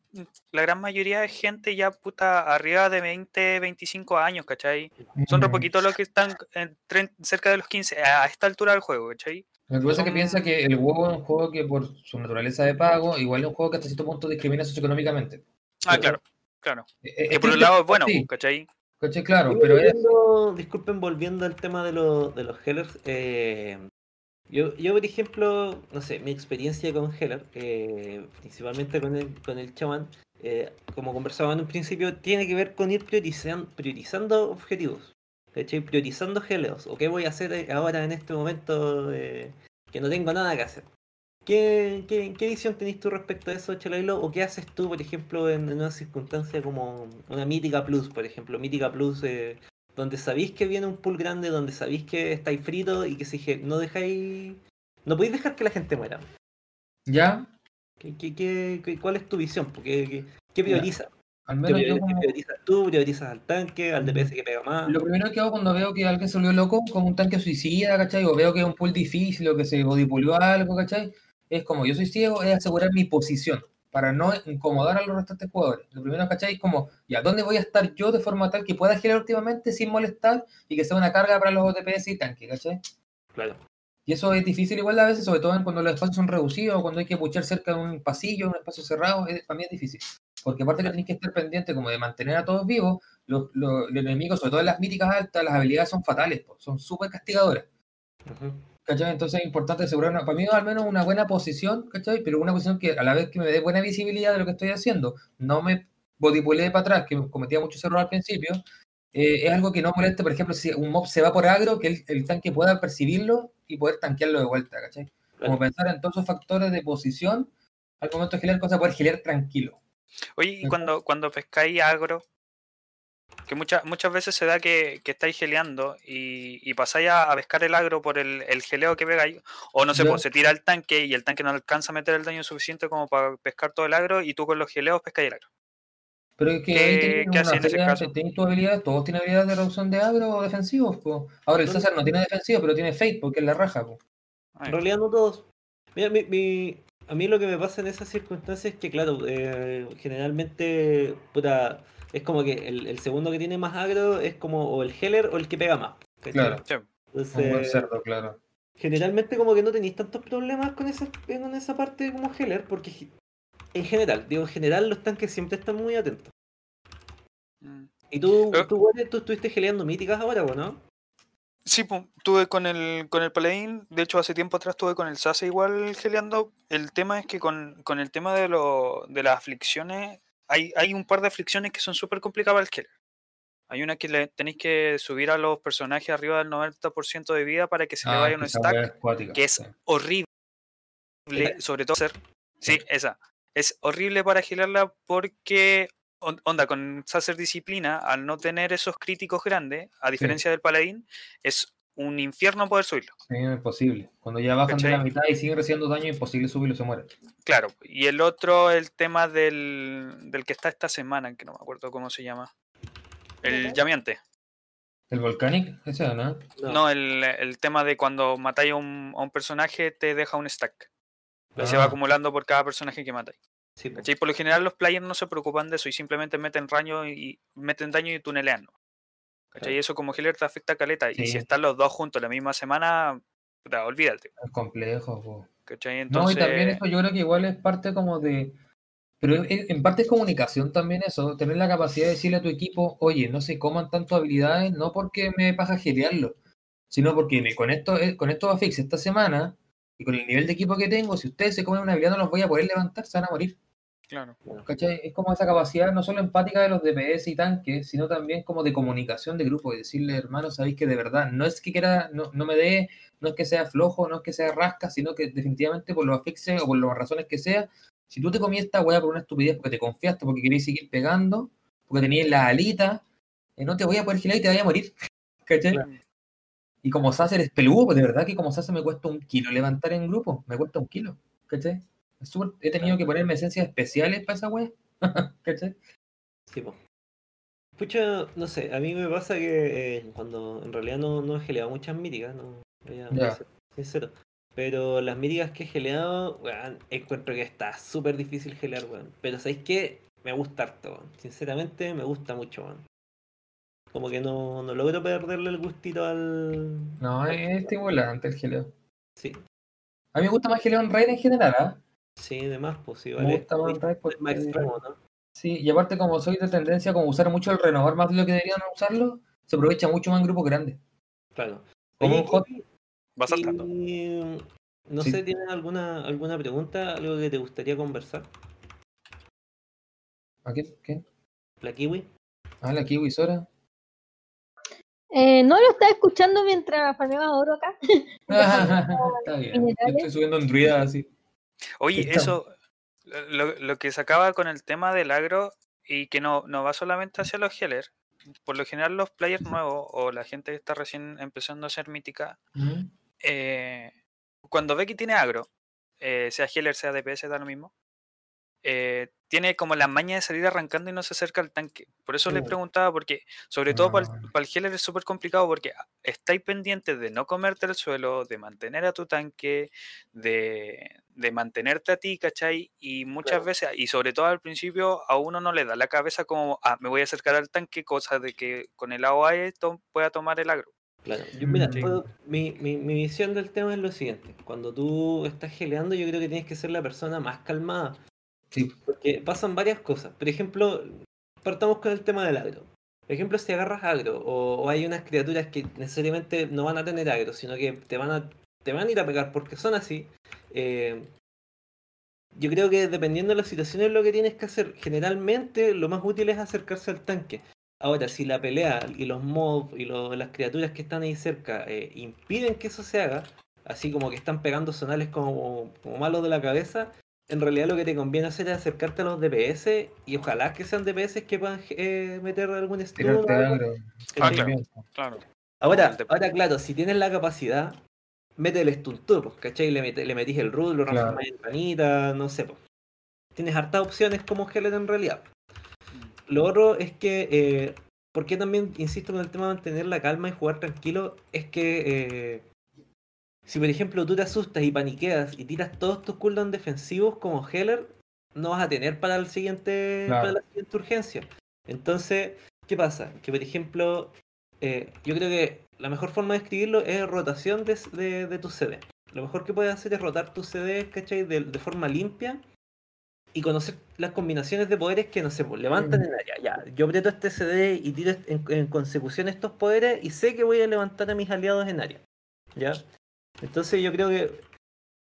la gran mayoría de gente ya puta arriba de 20, 25 años, ¿cachai? Son re mm, poquitos los que están en cerca de los 15 a esta altura del juego, ¿cachai? Lo que pasa es que piensa que el WoW es un juego que por su naturaleza de pago, igual es un juego que hasta cierto punto discrimina socioeconómicamente. Ah, claro, claro. Eh, Que es por un lado es bueno, sí, ¿cachai? ¿cachai? Claro, pero es... volviendo- disculpen, volviendo al tema de, los de los Hellers. eh, Yo, yo, por ejemplo, no sé, mi experiencia con Heller, eh, principalmente con el, con el chamán, eh, como conversaba en un principio, tiene que ver con ir priorizan- priorizando objetivos. ¿Cachai? Priorizando geleos. ¿O qué voy a hacer eh, ahora en este momento eh, que no tengo nada que hacer? ¿Qué, qué, qué visión tenés tú respecto a eso, Chalailo? ¿O qué haces tú, por ejemplo, en, en una circunstancia como una Mítica Plus, por ejemplo? Mítica Plus, eh, donde sabéis que viene un pool grande, donde sabéis que estáis fritos y que si no dejáis... No podéis dejar que la gente muera. ¿Ya? ¿Qué, qué, qué- qué- cuál es tu visión? ¿qué, qué priorizas? Al ¿Qué menos yo como- priorizas tú? ¿Priorizas al tanque, al DPS que pega más? Lo primero que hago cuando veo que alguien se volvió loco, como un tanque suicida, ¿cachai? O veo que es un pool difícil o que se bodipulió algo, ¿cachai? Es como yo soy ciego, es asegurar mi posición para no incomodar a los restantes jugadores. Lo primero, ¿cachai? Es como, ya, ¿dónde voy a estar yo de forma tal que pueda girar últimamente sin molestar y que sea una carga para los DPS y tanques, ¿cachai? Claro. Y eso es difícil igual a veces, sobre todo cuando los espacios son reducidos o cuando hay que puchar cerca de un pasillo, un espacio cerrado, es, para mí es difícil. Porque aparte que tenéis que estar pendiente como de mantener a todos vivos, los, los- los enemigos, sobre todo en las míticas altas, las habilidades son fatales, po, son súper castigadoras. Ujú. ¿Cachai? Entonces es importante asegurar, una- para mí al menos una buena posición, ¿cachai? Pero una posición que a la vez que me dé buena visibilidad de lo que estoy haciendo, no me bodypulee para atrás, que cometía muchos errores al principio, eh, es algo que no moleste, por ejemplo, si un mob se va por agro, que el, el tanque pueda percibirlo y poder tanquearlo de vuelta, ¿cachai? Como pensar en todos esos factores de posición al momento de gilear cosas, poder gilear tranquilo. Oye, y cuando, cuando pescáis agro, que muchas muchas veces se da que, que estáis geleando y, y pasáis a, a pescar el agro por el, el geleo que pegáis, o no sé, pues se tira el tanque y el tanque no alcanza a meter el daño suficiente como para pescar todo el agro y tú con los geleos pescáis el agro. Pero es que ¿Qué- qué una hacía en ese caso? tenés tu habilidad, todos tienen habilidades de reducción de agro o defensivos, po. Ahora el. César no tiene defensivo, pero tiene fate porque es la raja, po. En realidad no todos. Mira, mi, mi- a mí lo que me pasa en esas circunstancias es que, claro, eh, generalmente, puta, es como que el, el segundo que tiene más agro es como o el healer o el que pega más. ¿cachai? Claro. sí. Un buen Entonces, cerdo, claro. generalmente como que no tenéis tantos problemas con esa, con esa parte como healer, porque en general, digo, en general los tanques siempre están muy atentos. Mm. Y tú, Eh. tú estuviste geleando míticas ahora, ¿o no? Sí, pues, tuve con el, con el Paladín, de hecho hace tiempo atrás tuve con el Sase igual geleando. El tema es que con, con el tema de, lo, de las aflicciones, hay, hay un par de aflicciones que son súper complicadas para el. Hay una que le tenéis que subir a los personajes arriba del 90% de vida para que se le Ah, vaya un stack, que es sí. horrible, sobre todo hacer. Sí, esa. Es horrible para gilarla porque, on- onda, con Sacer Disciplina, al no tener esos críticos grandes, a diferencia del Paladín, es un infierno poder subirlo. Sí, es imposible. Cuando ya bajan de la mitad y siguen recibiendo daño, imposible subirlo, se muere. Claro. Y el otro, el tema del, del que está esta semana, que no me acuerdo cómo se llama. El Ujú. llamiante. ¿El Volcanic? Ese, ¿o ¿no? No, el, el tema de cuando matáis a un, a un personaje te deja un stack. Y se va Ah. acumulando por cada personaje que matáis. Sí. Por lo general los players no se preocupan de eso y simplemente meten daño y meten daño y tunelean. ¿No? ¿Cachai? Claro. Eso como healer te afecta caleta. Y si están los dos juntos la misma semana, puta, olvídate. Es complejo, po. ¿Cachai? No, Entonces, y también eso yo creo que igual es parte como de... Pero en parte es comunicación también eso, tener la capacidad de decirle a tu equipo, oye, no se coman tanto habilidades, no porque me pasa gelearlo, sino porque con esto, eh, con estos affix esta semana y con el nivel de equipo que tengo, si ustedes se comen una habilidad no los voy a poder levantar, se van a morir. Claro. ¿Cachai? Es como esa capacidad no solo empática de los DPS y tanques, sino también como de comunicación de grupo y decirle, hermano, sabéis que de verdad no es que quiera, no, no me dé, no es que sea flojo, no es que sea rasca, sino que definitivamente por los afixes o por las razones que sea, si tú te comías esta weá por una estupidez porque te confiaste, porque querías seguir pegando, porque tenías la alita, eh, no te voy a poder girar y te vaya a morir. ¿Cachai? Claro. Y como Sacer es peludo, pues de verdad que como Sacer me cuesta un kilo levantar en grupo, me cuesta un kilo. ¿Cachai? He tenido que ponerme esencias especiales para esa weá. ¿Cachai? Sí, po. Pucha, no sé, a mí me pasa que eh, cuando en realidad no, no he geleado muchas míticas, no Ya. sincero. Pero las míticas que he geleado, weón, encuentro que está súper difícil gelear, weón. Pero ¿sabéis qué? Me gusta harto, weón. Sinceramente me gusta mucho, weón. Como que no, no logro perderle el gustito al. No, es estimulante el geleo. Sí, A mí me gusta más geleo en raid en general, ¿ah? Sí, de más, pues sí, Me vale. gusta más raid porque... Es más extremo, ¿no? Sí, y aparte como soy de tendencia como usar mucho el renovar más de lo que deberían usarlo, se aprovecha mucho más en grupos grandes. Claro. Como un hot- ¿qué- Va saltando. Y, no Sí. sé, ¿tienes alguna, alguna pregunta? ¿Algo que te gustaría conversar? ¿A qué? ¿Qué? ¿La kiwi? Ah, la Kiwi Sora. Eh, no lo estaba escuchando mientras farmeaba oro acá. Está bien. Yo estoy subiendo en druida así. Oye, eso, lo, lo que sacaba con el tema del agro y que no, no va solamente hacia los healers. Por lo general los players nuevos o la gente que está recién empezando a ser mítica, eh, cuando ve que tiene agro, eh, sea healer, sea DPS, da lo mismo, eh, tiene como la maña de salir arrancando y no se acerca al tanque. Por eso les Mm. preguntaba, porque sobre todo para Ah. el, healer es súper complicado porque estáis pendientes de no comerte el suelo, de mantener a tu tanque, de, de mantenerte a ti, ¿cachai? Y muchas Claro. veces, y sobre todo al principio, a uno no le da la cabeza como, ah, me voy a acercar al tanque, cosa de que con el AOE to- pueda tomar el agro. Claro. Yo, mira, Mm. puedo- mi, mi, mi visión del tema es lo siguiente. Cuando tú estás geleando, yo creo que tienes que ser la persona más calmada. Sí. Porque pasan varias cosas. Por ejemplo, partamos con el tema del agro. Por ejemplo, si agarras agro o, hay unas criaturas que necesariamente no van a tener agro, sino que te van a, te van a ir a pegar porque son así. eh, yo creo que dependiendo de la situación es lo que tienes que hacer. Generalmente lo más útil es acercarse al tanque. Ahora, si la pelea y los mobs y lo- las criaturas que están ahí cerca eh, impiden que eso se haga, así como que están pegando sonales como, como malos de la cabeza, en realidad lo que te conviene hacer es acercarte a los DPS y ojalá que sean DPS que puedan eh, meter algún stun. o Tirarte algo, agro. Ah, ¿cachai? claro. Claro. Ahora, ahora, claro, si tienes la capacidad, mete el stun tú, pues, ¿cachai? Le, le metís el root, lo Claro. en ranita, no sé. pues. Tienes hartas opciones como Heller en realidad. Lo otro es que, eh, ¿por qué también insisto con el tema de mantener la calma y jugar tranquilo? Es que eh, si por ejemplo tú te asustas y paniqueas y tiras todos tus cooldowns defensivos como Heller, no vas a tener para el siguiente, Claro. para la siguiente urgencia. Entonces, ¿qué pasa? Que por ejemplo, eh, yo creo que la mejor forma de escribirlo es rotación de, de, de tus CD. Lo mejor que puedes hacer es rotar tus CD, ¿cachai? De, de forma limpia y conocer las combinaciones de poderes que, no sé, pues, levantan Mm. en área. Ya, yo aprieto este CD y tiro en, en consecución estos poderes y sé que voy a levantar a mis aliados en área. ¿Ya? Entonces yo creo que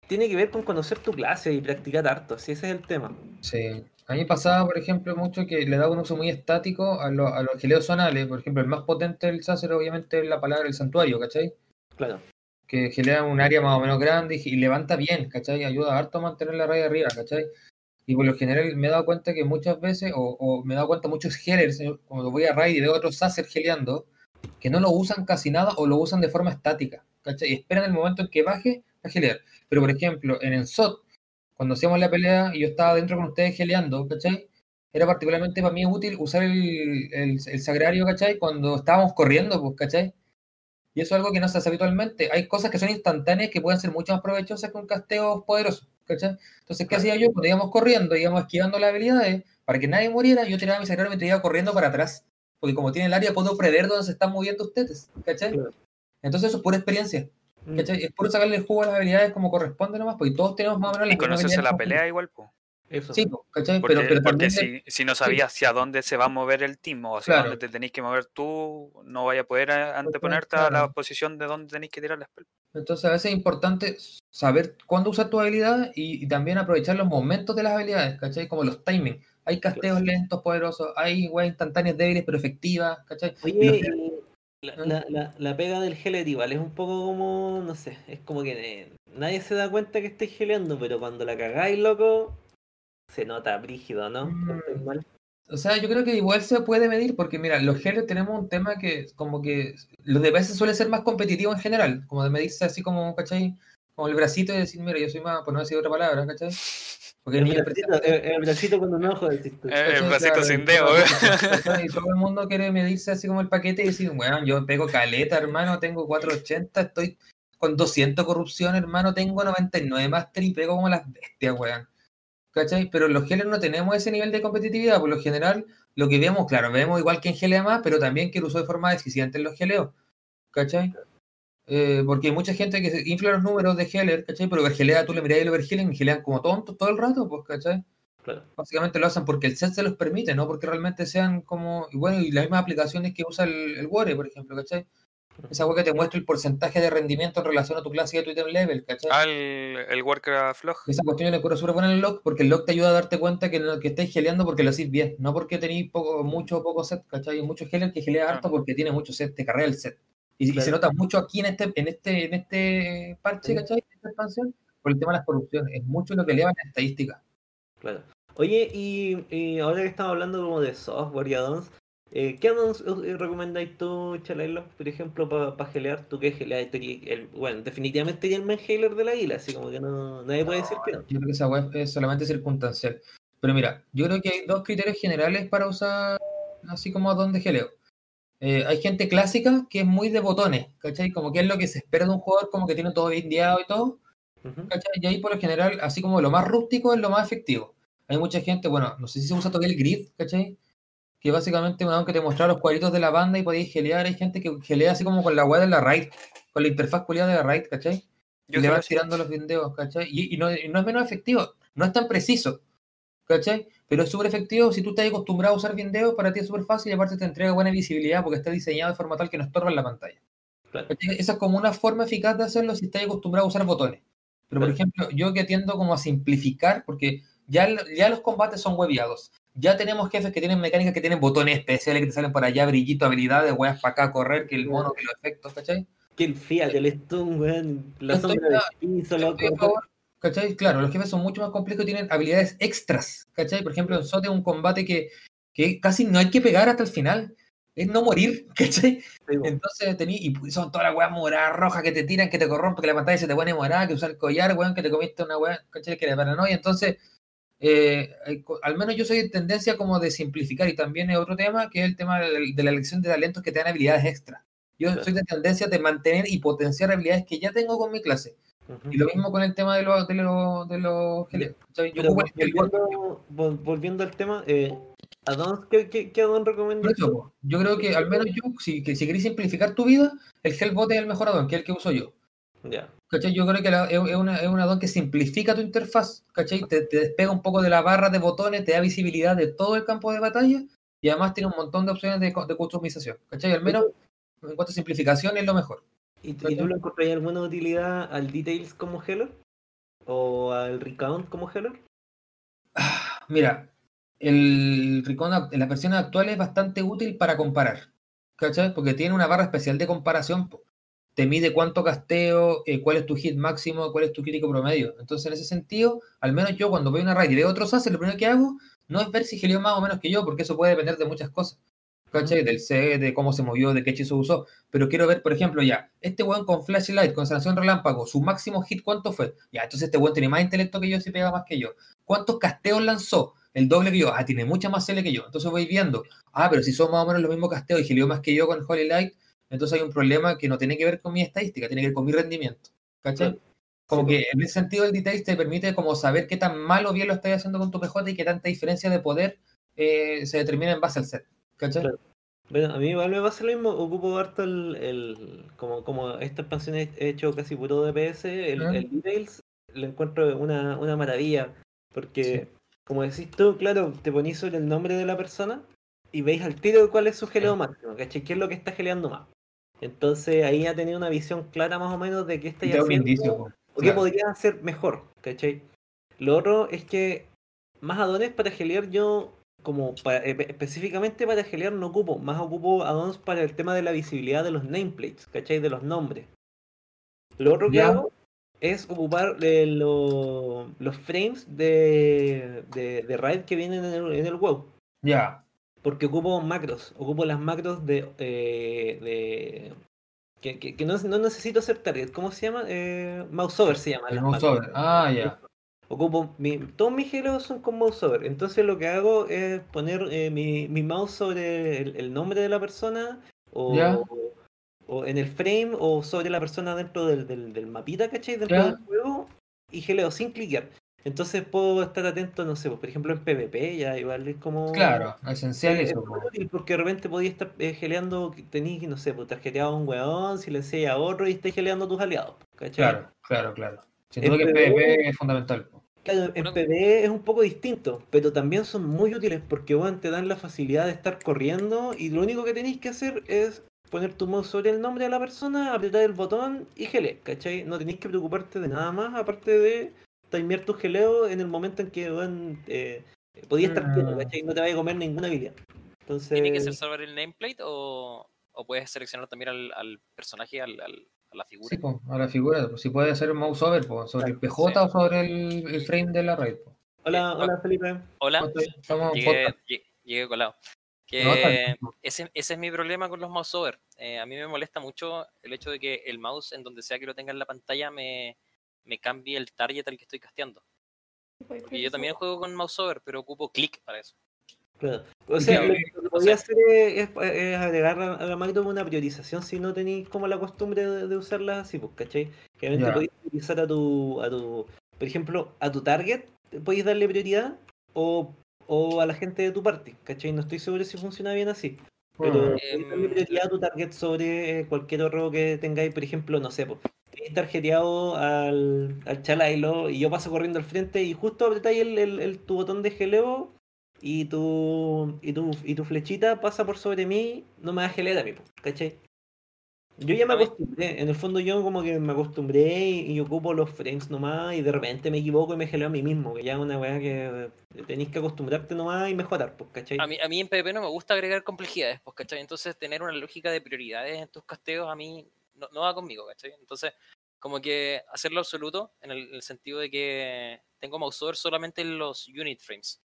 tiene que ver con conocer tu clase y practicar harto, si ese es el tema. Sí. A mí pasaba, por ejemplo, mucho que le daba un uso muy estático a, lo- a los gileos zonales. Por ejemplo, el más potente del Sacer, obviamente, es la palabra del santuario, ¿cachai? Claro. Que gilea un área más o menos grande y, y levanta bien, ¿cachai? Ayuda harto a mantener la raya arriba, ¿cachai? Y por lo general me he dado cuenta que muchas veces, o, o me he dado cuenta muchos healers, eh, cuando voy a raid y veo otros Sacer geleando, que no lo usan casi nada o lo usan de forma estática, ¿cachai? Y esperan el momento en que baje a gelear. Pero por ejemplo, en Ensot, cuando hacíamos la pelea y yo estaba dentro con ustedes geleando, ¿cachai? Era particularmente para mí útil usar el, el, el sagrario, ¿cachai? Cuando estábamos corriendo, pues, ¿cachai? Y eso es algo que no se hace habitualmente. Hay cosas que son instantáneas que pueden ser mucho más provechosas que un casteo poderoso, ¿cachai? Entonces, ¿qué hacía yo? Cuando íbamos corriendo, íbamos esquivando las habilidades, para que nadie muriera, yo tiraba mi sagrario y me tiraba corriendo para atrás. Porque como tiene el área, puedo prever dónde se están moviendo ustedes, ¿cachai? Claro. Entonces eso es pura experiencia, Mm. ¿cachai? Es puro sacarle el jugo a las habilidades como corresponde nomás, porque todos tenemos más o menos Y las mismas conocerse la pelea igual, pues. Eso. Sí, ¿cachai? Porque, pero, pero porque si, si no sabías hacia dónde se va a mover el team o hacia Claro. dónde te tenéis que mover tú, no vaya a poder eh, anteponerte a la claro. posición de dónde tenéis que tirar la spell. Entonces a veces es importante saber cuándo usar tu habilidad y, y también aprovechar los momentos de las habilidades, ¿cachai? Como los timings. Hay casteos lentos, poderosos, hay weas instantáneas débiles pero efectivas, ¿cachai? Y los- Oye, y la, la, la, la pega del Heller igual es un poco como, no sé, es como que eh, nadie se da cuenta que estáis geleando, pero cuando la cagáis, loco, se nota brígido, ¿no? Mm. O sea, yo creo que igual se puede medir porque, mira, los geles tenemos un tema que como que los de veces suele ser más competitivo en general, como de medirse así como, ¿cachai? Como el bracito y decir, mira, yo soy más, por no decir otra palabra, ¿cachai? Porque El mira, bracito, el, el bracito con un ojo, decís tú. Eh, el bracito Claro, sin y dedo, todo- eh. Y todo el mundo quiere medirse así como el paquete y decir, bueno, yo pego caleta, hermano, tengo 480, estoy con 200 corrupción, hermano, tengo 99 máster y pego como las bestias, weón. ¿Cachai? Pero los geles no tenemos ese nivel de competitividad, por lo general, lo que vemos, claro, vemos igual que en gelea más, pero también que lo usó de forma deficiente en los geleos, ¿cachai? Eh, porque hay mucha gente que infla los números de Heller, ¿cachai? Pero Gelea tú le miras el overhealing y gelean como tontos todo el rato, pues, ¿cachai? Claro. Básicamente lo hacen porque el set se los permite, no porque realmente sean como, y bueno, y las mismas aplicaciones que usa el, el Wore, por ejemplo, ¿cachai? Esa weá que te muestra el porcentaje de rendimiento en relación a tu clase y a tu item level, ¿cachai? Ah, el, el Warcraft log. Esa cuestión yo le encuentro súper buena en el log, porque el log te ayuda a darte cuenta que, que estáis geleando porque lo hacéis bien, no porque tenéis poco, mucho o poco set, ¿cachai? Hay muchos healers que gelea harto porque tiene mucho set, te carrea el set. Y, y se nota mucho aquí en este, en este, en este parche, Sí. ¿cachai? En esta expansión, por el tema de las corrupciones. Es mucho lo que eleva en estadística. Claro. Oye, y, y ahora que estamos hablando como de software y addons, eh, ¿qué addons eh, recomendáis tú, Chalailo, por ejemplo, para gelear? ¿Tú qué geleas? El- bueno, definitivamente eres el main de la isla, así como que no, nadie puede decir que no. Yo creo que esa web es solamente circunstancial. Pero mira, yo creo que hay dos criterios generales para usar así como addon de geleo. Eh, hay gente clásica que es muy de botones, ¿cachai? Como que es lo que se espera de un jugador, como que tiene todo bindeado y todo. ¿cachai? Y ahí por lo general, así como lo más rústico es lo más efectivo. Hay mucha gente, bueno, no sé si se usa todavía el grid, ¿cachai? Que básicamente, bueno, que te mostraba los cuadritos de la banda y podéis gelear. Hay gente que gelea así como con la web de la RAID, con la interfaz culiada de la RAID, ¿cachai? Yo y le vas tirando los videos, ¿cachai? Y, y no, y no es menos efectivo, no es tan preciso, ¿cachai? Pero es súper efectivo si tú estás acostumbrado a usar videos, para ti es súper fácil y aparte te entrega buena visibilidad porque está diseñado de forma tal que no estorba en la pantalla. Claro. Esa es como una forma eficaz de hacerlo si estás acostumbrado a usar botones. Pero, por Claro. ejemplo, yo que tiendo como a simplificar, porque ya, ya los combates son webeados. Ya tenemos jefes que tienen mecánicas que tienen botones especiales que te salen por allá, brillito, habilidades, weas para acá, correr, que el mono, que los efectos, ¿cachai? Que el Fiat, el Stun, weón, la sombra del piso, loco. ¿Cachai? Claro, los jefes son mucho más complejos y tienen habilidades extras. ¿Cachai? Por ejemplo, en SOT es un combate que, que casi no hay que pegar hasta el final. Es no morir, ¿cachai? Sí. Entonces tení, y son todas las weas moradas rojas que te tiran, que te corrompen, que la pantalla se te pone morada, que usar el collar, weón, que te comiste una wea, ¿cachai? Que la paranoia. Entonces, eh, al menos yo soy de tendencia como de simplificar y también es otro tema que es el tema de, la elección de talentos que te dan habilidades extras. Yo Claro. soy de tendencia de mantener y potenciar habilidades que ya tengo con mi clase. Ujú. Y lo mismo con el tema de los de los de. Yo volviendo, vol- volviendo al tema, eh, ¿addons, ¿qué, qué, qué addon recomiendas? po, yo creo que al menos yo, si, que si queréis simplificar tu vida, el Hellbot es el mejor addon, que es el que uso yo. ¿Cachai? Yo creo que la- es, una, es un addon que simplifica tu interfaz, ¿cachai? Te, te despega un poco de la barra de botones, te da visibilidad de todo el campo de batalla y además tiene un montón de opciones de, de customización, ¿cachai? Al menos en cuanto a simplificación es lo mejor. ¿Y, y tú le encontrarías alguna utilidad al Details como Healer? ¿O al Recount como Healer? Mira, el Recon act- en las versiones actuales es bastante útil para comparar, ¿cachai? Porque tiene una barra especial de comparación. Te mide cuánto casteo, eh, cuál es tu hit máximo, cuál es tu crítico promedio. Entonces, en ese sentido, al menos yo cuando veo una raid y veo otros haces, lo primero que hago no es ver si gelió más o menos que yo, porque eso puede depender de muchas cosas. ¿Cachai? Del C, de cómo se movió, de qué hechizo usó. Pero quiero ver, por ejemplo, ya, este weón con flashlight, con sanación relámpago, su máximo hit, ¿cuánto fue? Ya, entonces este weón tiene más intelecto que yo, si pega más que yo. ¿Cuántos casteos lanzó? El doble que yo. Ah, tiene mucha más L que yo. Entonces voy viendo. Ah, pero si son más o menos los mismos casteos y gelió más que yo con Holy Light, entonces hay un problema que no tiene que ver con mi estadística, tiene que ver con mi rendimiento. ¿Cachai? Como Sí, que en ese sentido el Details te permite como saber qué tan mal o bien lo estás haciendo con tu PJ y qué tanta diferencia de poder eh, se determina en base al set. ¿Cachai? Claro. Bueno, a mí igual me pasa lo mismo, ocupo harto el, el como, como esta expansión he he hecho casi puro DPS, el, Ah. el Details le encuentro una, una maravilla, porque Sí. como decís tú, claro, te ponís sobre el nombre de la persona y veis al tiro cuál es su geleo Sí. máximo, ¿cachai? ¿Qué es lo que está geleando más? Entonces ahí ya tenía una visión clara más o menos de qué un haciendo indicio. o qué Claro. podría hacer mejor, ¿cachai? Lo otro es que más adones para gelear yo, como pa- eh, específicamente para gelear no ocupo, más ocupo addons para el tema de la visibilidad de los nameplates, ¿cachai? De los nombres. Lo otro que hago es ocupar eh, lo- los frames de, de, de raid que vienen en el, en el WoW. Ya. Porque ocupo macros, ocupo las macros de... eh, de que, que- que no, no necesito hacer target, ¿cómo se llama? Eh, mouseover se llama. El las mouse macros. over. Ah, ya. Ocupo mi, todos mis heroes son con mouse over. Entonces lo que hago es poner eh, mi, mi mouse sobre el, el nombre de la persona o, o en el frame o sobre la persona dentro del, del, del mapita, ¿cachai? Dentro del juego y geleo sin cliquear. Entonces puedo estar atento, no sé, pues, por ejemplo en PvP, ya igual es como... Claro, esencial es eso. muy po. útil porque de repente podías estar eh, geleando, tenías, no sé, pues tarjeteado a un weón, silencias a otro y estás geleando a tus aliados, ¿cachai? Claro, claro, claro. Sin duda que el PvP PvP es fundamental. Claro, en PvE es un poco distinto, pero también son muy útiles porque bueno, te dan la facilidad de estar corriendo y lo único que tenéis que hacer es poner tu mouse sobre el nombre de la persona, apretar el botón y gelé, ¿cachai? No tenéis que preocuparte de nada más aparte de timear tu geleo en el momento en que weón, eh, podía estar pleno, Mm. ¿cachai? No te vaya a comer ninguna habilidad. Entonces, ¿Tiene que ser sobre el nameplate o, o puedes seleccionar también al, al personaje, al, al- a la figura? Sí, po, a la figura, pues, si puede hacer mouse over, po, sobre el PJ Sí. o sobre el, el frame de la raid. po. hola, Eh, hola Felipe. Hola, Estamos llegué, colado. Que No, ese, ese es mi problema con los mouse over. Eh, a mí me molesta mucho el hecho de que el mouse, en donde sea que lo tenga en la pantalla, me, me cambie el target al que estoy casteando. Y yo también juego con mouse over, pero ocupo clic para eso. Claro. O sea, lo que podía hacer es, agregar a a la Macro una priorización si no tenéis como la costumbre de, de usarla así, pues, ¿cachai? Que obviamente Ya. podéis priorizar a tu, a tu, por ejemplo, a tu target, podéis darle prioridad o, o a la gente de tu party, ¿cachai? No estoy seguro si funciona bien así. Pero podéis darle prioridad a tu target sobre eh, cualquier otro que tengáis, por ejemplo, no sé, pues, tenéis tarjeteado al, al Chalailo y yo paso corriendo al frente y justo apretáis el, el- el- tu botón de geleo y tu, y tu y tu flechita pasa por sobre mí, no me da gelera a mí, ¿cachai? Yo ya me acostumbré, en el fondo yo como que me acostumbré y, y ocupo los frames nomás y de repente me equivoco y me geleo a mí mismo, que ya es una weá que tenéis que acostumbrarte nomás y mejorar, pues, ¿cachai? A mí, a mí en PvP no me gusta agregar complejidades, pues, ¿cachai? Entonces tener una lógica de prioridades en tus casteos a mí no, no va conmigo, ¿cachai? Entonces, como que hacerlo absoluto en el, el sentido de que tengo mouse over solamente en los unit frames.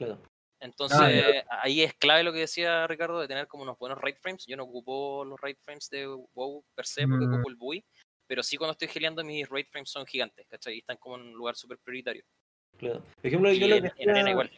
Claro. Entonces, ahí es clave lo que decía Ricardo de tener como unos buenos raid frames. Yo no ocupo los raid frames de WoW per se porque Mm. ocupo el BUI, pero sí cuando estoy geleando mis raid frames son gigantes, ¿cachai? Y están como en un lugar súper prioritario. Claro. Por ejemplo, Y yo lo en, que en arena hacía- igual.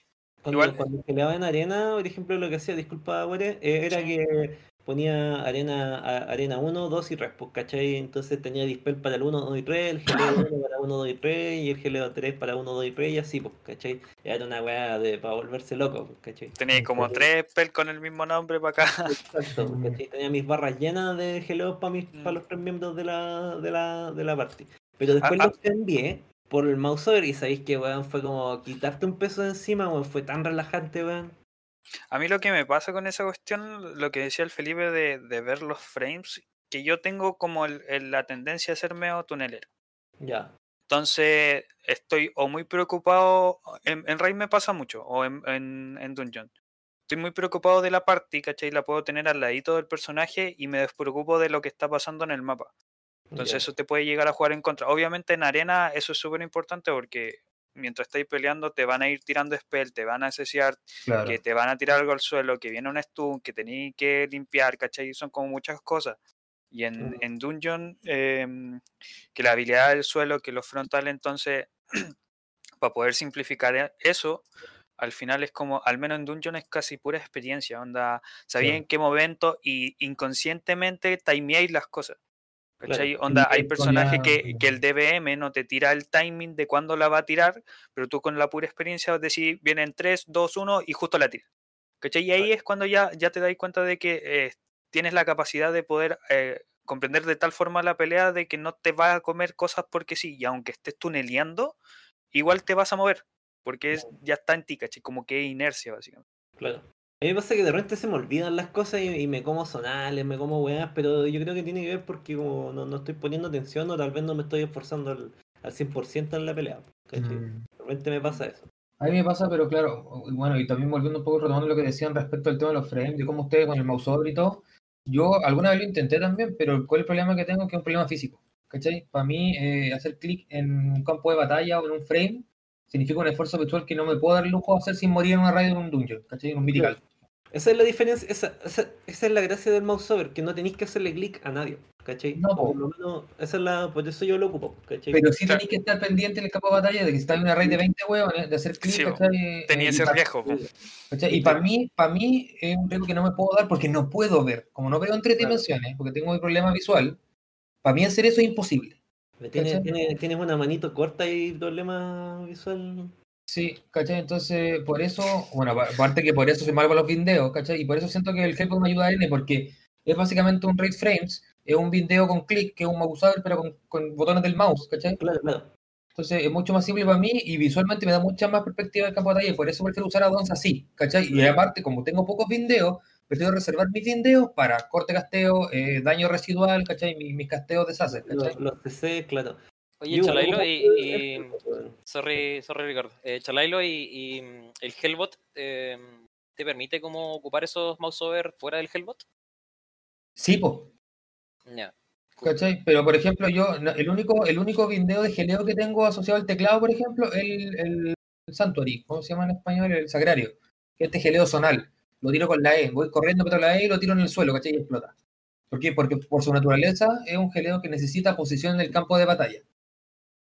Cuando, Igual. cuando peleaba en arena, por ejemplo, lo que hacía, disculpa, Güere, eh, era Sí. que ponía arena a- arena 1, 2 y 3, pues, ¿cachai? Entonces tenía dispel para el 1, 2 y 3, el geleo 1 para 1, 2 y 3 y el geleo 3 para 1, 2 y 3 y así, pues, ¿cachai? Era una weá de, para volverse loco, pues, ¿cachai? Tenía como tres spells con el mismo nombre para acá. Exacto. ¿cachai? Tenía mis barras llenas de geleos para mis, Mm. para los tres miembros de la, de la, de la party. Pero después Ah, ah. los cambié por el mouse over y sabéis que, weón, fue como quitarte un peso de encima, weón, fue tan relajante, weón. A mí lo que me pasa con esa cuestión, lo que decía el Felipe de, de ver los frames, que yo tengo como el- el- la tendencia a ser medio tunelero. Ya. Entonces estoy o muy preocupado, en, en Raid me pasa mucho, o en, en, en Dungeon. Estoy muy preocupado de la party, ¿cachai? La puedo tener al ladito del personaje y me despreocupo de lo que está pasando en el mapa. Entonces eso te puede llegar a jugar en contra. Obviamente en arena eso es súper importante porque mientras estáis peleando te van a ir tirando spell, te van a asesiar, Claro. que te van a tirar algo al suelo, que viene un stun, que tenéis que limpiar, ¿cachai? Son como muchas cosas. Y en, en Dungeon, em, que la habilidad del suelo, que los frontales, entonces, para poder simplificar e- eso, al final es como, al menos en Dungeon es casi pura experiencia, onda, sabía Sí. en qué momento y inconscientemente timeáis las cosas. Claro. ¿Cachai? Onda, hay personajes la- que, que el DBM no te tira el timing de cuándo la va a tirar, pero tú con la pura experiencia decís, vienen 3, 2, 1 y justo la tira. ¿Cachai? Y ahí es cuando ya, ya te das cuenta de que eh, tienes la capacidad de poder eh, comprender de tal forma la pelea de que no te va a comer cosas porque sí, y aunque estés tuneleando, igual te vas a mover, porque es, ya está en ti, ¿cachai? Como que es inercia, básicamente. Claro. A mí me pasa que de repente se me olvidan las cosas y, y me como sonales, me como weas, pero yo creo que tiene que ver porque como no, no estoy poniendo atención o tal vez no me estoy esforzando al, al 100% en la pelea. Mm. De repente me pasa eso. A mí me pasa, pero claro, bueno, y también volviendo un poco retomando lo que decían respecto al tema de los frames, de cómo ustedes con el mouse over y todo, yo alguna vez lo intenté también, pero ¿cuál es el problema que tengo? Que es un problema físico, ¿cachai? Para mí, eh, hacer clic en un campo de batalla o en un frame significa un esfuerzo virtual que no me puedo dar lujo de hacer sin morir en una raid o en un dungeon, ¿cachai? En un mythical. Esa es la diferencia, esa, esa, esa es la gracia del mouse over, que no tenéis que hacerle clic a nadie, ¿cachai? No, por lo menos, esa es la, por eso yo lo ocupo, ¿cachai? Pero sí tenéis que estar pendiente en el campo de batalla de que si está en una raid de 20 huevos, de hacer clic, Sí. ¿cachai? Tenía y ese riesgo. Y para mí, para mí es un riesgo que no me puedo dar porque no puedo ver. Como no veo en tres Claro. dimensiones, porque tengo mi problema visual, para mí hacer eso es imposible. Tienes, tienes, tienes una manito corta y problema visual. Sí, ¿cachai? Entonces, por eso, bueno, pa- aparte que por eso soy malo para los videos, ¿cachai? Y por eso siento que el Help me ayuda a N, porque es básicamente un raid frames, es un video con clic, que es un mouse over, pero con, con botones del mouse, ¿cachai? Claro, claro. Entonces es mucho más simple para mí y visualmente me da mucha más perspectiva del campo de batalla y por eso prefiero usar addons así, ¿cachai? Y aparte, como tengo pocos videos, prefiero reservar mis vindeos para corte casteo, eh, daño residual, ¿cachai? Mis, mis casteos deshacer, ¿cachai? Los, los TC, claro. Oye, Yo Chalailo y. Sorry, sorry Ricardo. Eh, Chalailo y, y, mm, el Hellbot eh, te permite como ocupar esos mouse over fuera del Hellbot. Sí, pues. Ya. ¿Cachai? Pero por ejemplo, yo, el único, el único video de geleo que tengo asociado al teclado, por ejemplo, el, el Sanctuary, ¿cómo se llama en español? El Sagrario, que es este geleo zonal. Lo tiro con la E, voy corriendo contra la E y lo tiro en el suelo, ¿cachai? Y explota. ¿Por qué? Porque por su naturaleza es un geleo que necesita posición en el campo de batalla.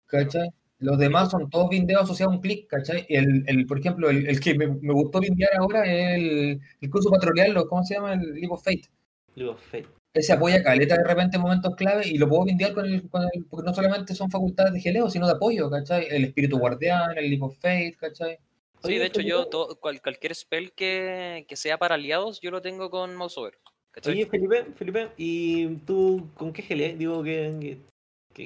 ¿Cachai? Los demás son todos vindeos asociados a un clic, ¿cachai? El, el, por ejemplo, el, el que me, me gustó vindear ahora es el, el curso patrullar, ¿cómo se llama? El Leap of Fate League of Fate. ese apoya caleta de repente en momentos clave y lo puedo vindear con el, con el- porque no solamente son facultades de geleo, sino de apoyo, ¿cachai? El espíritu guardián, el Leap of Fate, ¿cachai? Sí, de hecho, yo todo, cual- cualquier spell que, que sea para aliados, yo lo tengo con mouse over. ¿cachai? Oye, Felipe, Felipe, ¿y tú con qué healer? Digo, ¿qué,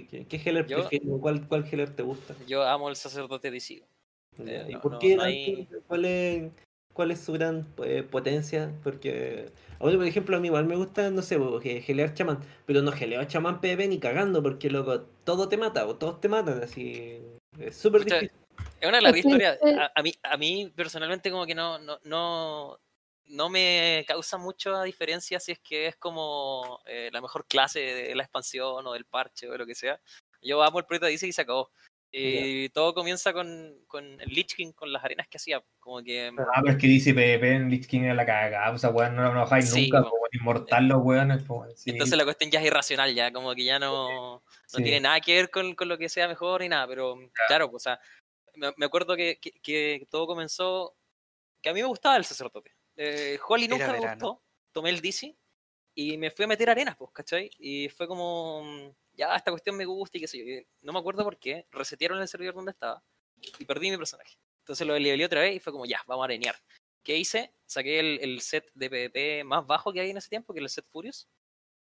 qué, qué, qué Yo- prefieres? ¿Cuál, ¿Cuál healer te gusta? Yo amo el sacerdote. Ya, Eh, ¿Y no- por qué? no no? hay- ¿Cuál, es, ¿Cuál es su gran eh, potencia? Porque, a mí, por ejemplo, a mí igual me gusta, no sé, porque gelear chamán, pero no geleo a chamán PvP ni cagando, porque loco, todo te mata, o todos te matan, así. Es súper difícil. Es una larga historia. eh, A, a mí, a mí personalmente como que no, no, no, no me causa mucha diferencia si es que es como eh, la mejor clase de la expansión o del parche o de lo que sea. Yo amo el proyecto dice y se acabó. Y todo comienza con, con el Lich King, con las arenas que hacía. Como que Ah, pero es que dice PvP en Lich King era la cagada, o sea, weón, no lo Sí, nunca, weón, inmortal los weones, sí, entonces la cuestión ya es irracional, ya como que ya no, no tiene nada que ver con, con lo que sea mejor ni nada, pero claro, pues, o sea, me, me acuerdo que, que- que todo comenzó, que a mí me gustaba el sacerdote. Eh, Holly Era nunca me gustó, tomé el DC y me fui a meter arenas, pues, ¿cachai? Y fue como, mm, ya, esta cuestión me gusta y qué sé yo. y No me acuerdo por qué, resetearon el servidor donde estaba y perdí mi personaje. Entonces lo leveleé otra vez y fue como, ya, vamos a arenear. ¿Qué hice? Saqué el, el set de PvP más bajo que hay en ese tiempo, que es el set Furious.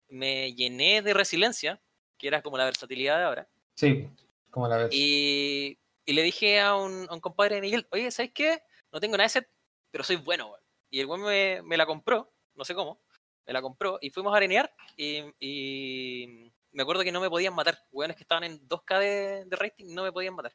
Me llené de resiliencia, que era como la versatilidad de ahora. Sí, como la ves. Y, y le dije a un, a un compadre de Miguel, oye, ¿sabes qué? No tengo nada de set, pero soy bueno, weón". Y el weón me, me la compró, no sé cómo, me la compró y fuimos a arenear y, y me acuerdo que no me podían matar. Weones que estaban en 2K de, de rating no me podían matar.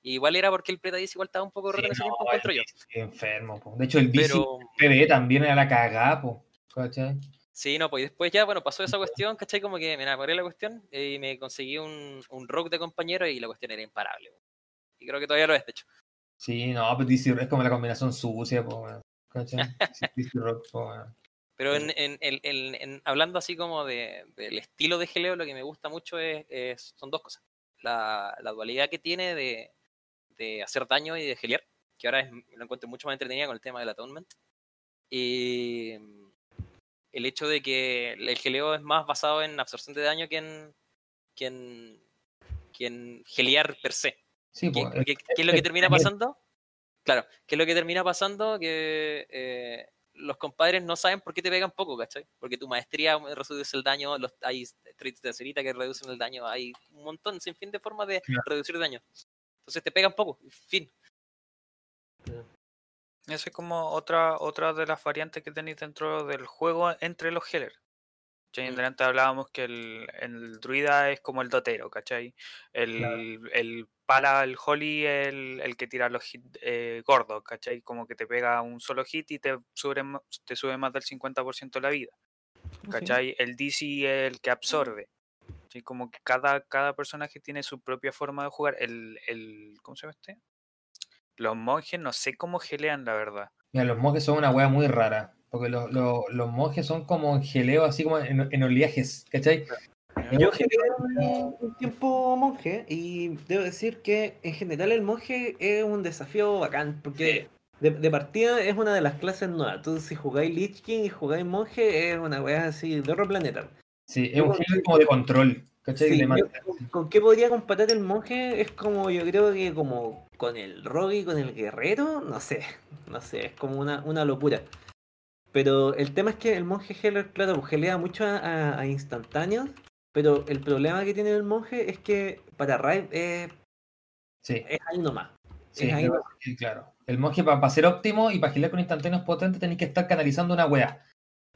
Y igual era porque el Pretadis igual estaba un poco roto Sí, en ese no, tiempo, encuentro yo. Enfermo, po. De hecho, el Pero PvE también era la cagada, po, ¿cachai? sí, no, pues y después ya, bueno, pasó esa cuestión, ¿cachai? Como que me enamoré de la cuestión y me conseguí un, un rock de compañero y la cuestión era imparable. weón. Y creo que todavía lo es, de hecho. Sí, no, pues DC es como la combinación sucia, po, Pero en, en- en- hablando así como de, del estilo de geleo, lo que me gusta mucho es, es- son dos cosas. La, la dualidad que tiene de, de hacer daño y de gelear, que ahora es, lo encuentro mucho más entretenida con el tema del atonement. Y el hecho de que el geleo es más basado en absorción de daño que en, que en, que en gelear per se. Sí, ¿Qué, po, es- qué- qué es lo que termina pasando? Claro, ¿qué es lo que termina pasando? Que eh, los compadres no saben por qué te pegan poco, ¿cachai? Porque tu maestría reduce el daño, los, hay traits de acerita que reducen el daño, hay un montón, sin fin de formas de Claro. reducir daño. Entonces te pegan poco, fin. Esa es como otra, otra de las variantes que tenéis dentro del juego entre los healers. ¿Cachai? Mm. Delante hablábamos que el, el druida es como el dotero, ¿cachai? El, el pala, el holy, el, el que tira los hits eh, gordos, ¿cachai? Como que te pega un solo hit y te sube, te sube más del 50% la vida. ¿Cachai? El DC es el que absorbe. ¿cachai? Como que cada, cada personaje tiene su propia forma de jugar. El, el, ¿Cómo se llama este? Los monjes no sé cómo gelean, la verdad. Mira, los monjes son una wea muy rara. Porque los, los, los monjes son como en geleo, así como en, en oleajes, ¿cachai? Yo generé un, tiempo monje y debo decir que en general el monje es un desafío bacán porque de, de partida es una de las clases nuevas. Entonces si jugáis Lich King y jugáis monje es una weá así de otro planeta. Sí, es un geleo como de control, ¿cachai? Sí, De yo- man- con, con qué podría comparar el monje? Es como yo creo que como con el rogue y con el guerrero, no sé, no sé, es como una, una locura. Pero el tema es que el monje healer, claro, pues, gelea mucho a, a- a instantáneos, pero el problema que tiene el monje es que para Raid es, sí, es ahí nomás. sí, es ahí nomás. sí, claro. El monje para ser óptimo y para gilear con instantáneos potentes tenéis que estar canalizando una wea.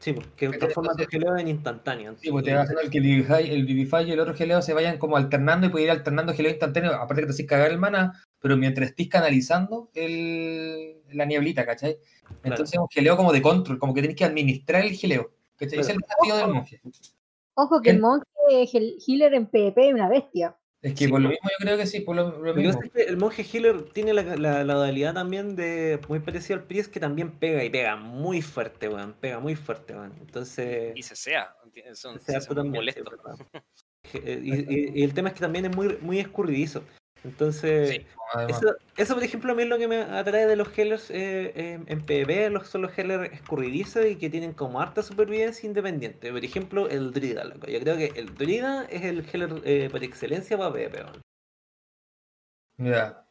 Sí, porque Entonces- transforma tu geleo en instantáneo. Sí, pues te va haciendo el que el Vivify y el otro geleo se vayan como alternando y puede ir alternando geleo instantáneo, aparte que te haces cagar el mana, pero mientras estés canalizando el, la nieblita, ¿cachai? Entonces es un geleo como de control, como que tenés que administrar el geleo. ¿cachai? Es el desafío del monje. Ojo que el monje heal- healer en PvP es una bestia. Es que Sí, por lo mismo yo creo que sí, por lo, mismo. pasa es que el monje healer tiene la, la, la modalidad también de muy parecido al Priest que también pega y pega muy fuerte, weón. Pega muy fuerte, weón. Entonces. Y se sea. Son, se hace son también, molestos. Eh, y, y- y el tema es que también es muy, muy escurridizo. Entonces, Sí, eso, eso, por ejemplo, a mí es lo que me atrae de los healers eh, eh, en PvP, los, son los healers escurridizos y que tienen como harta supervivencia independiente. Por ejemplo, el Druida, loco. Yo creo que el Druida es el healer eh, por excelencia para PvP. Ya.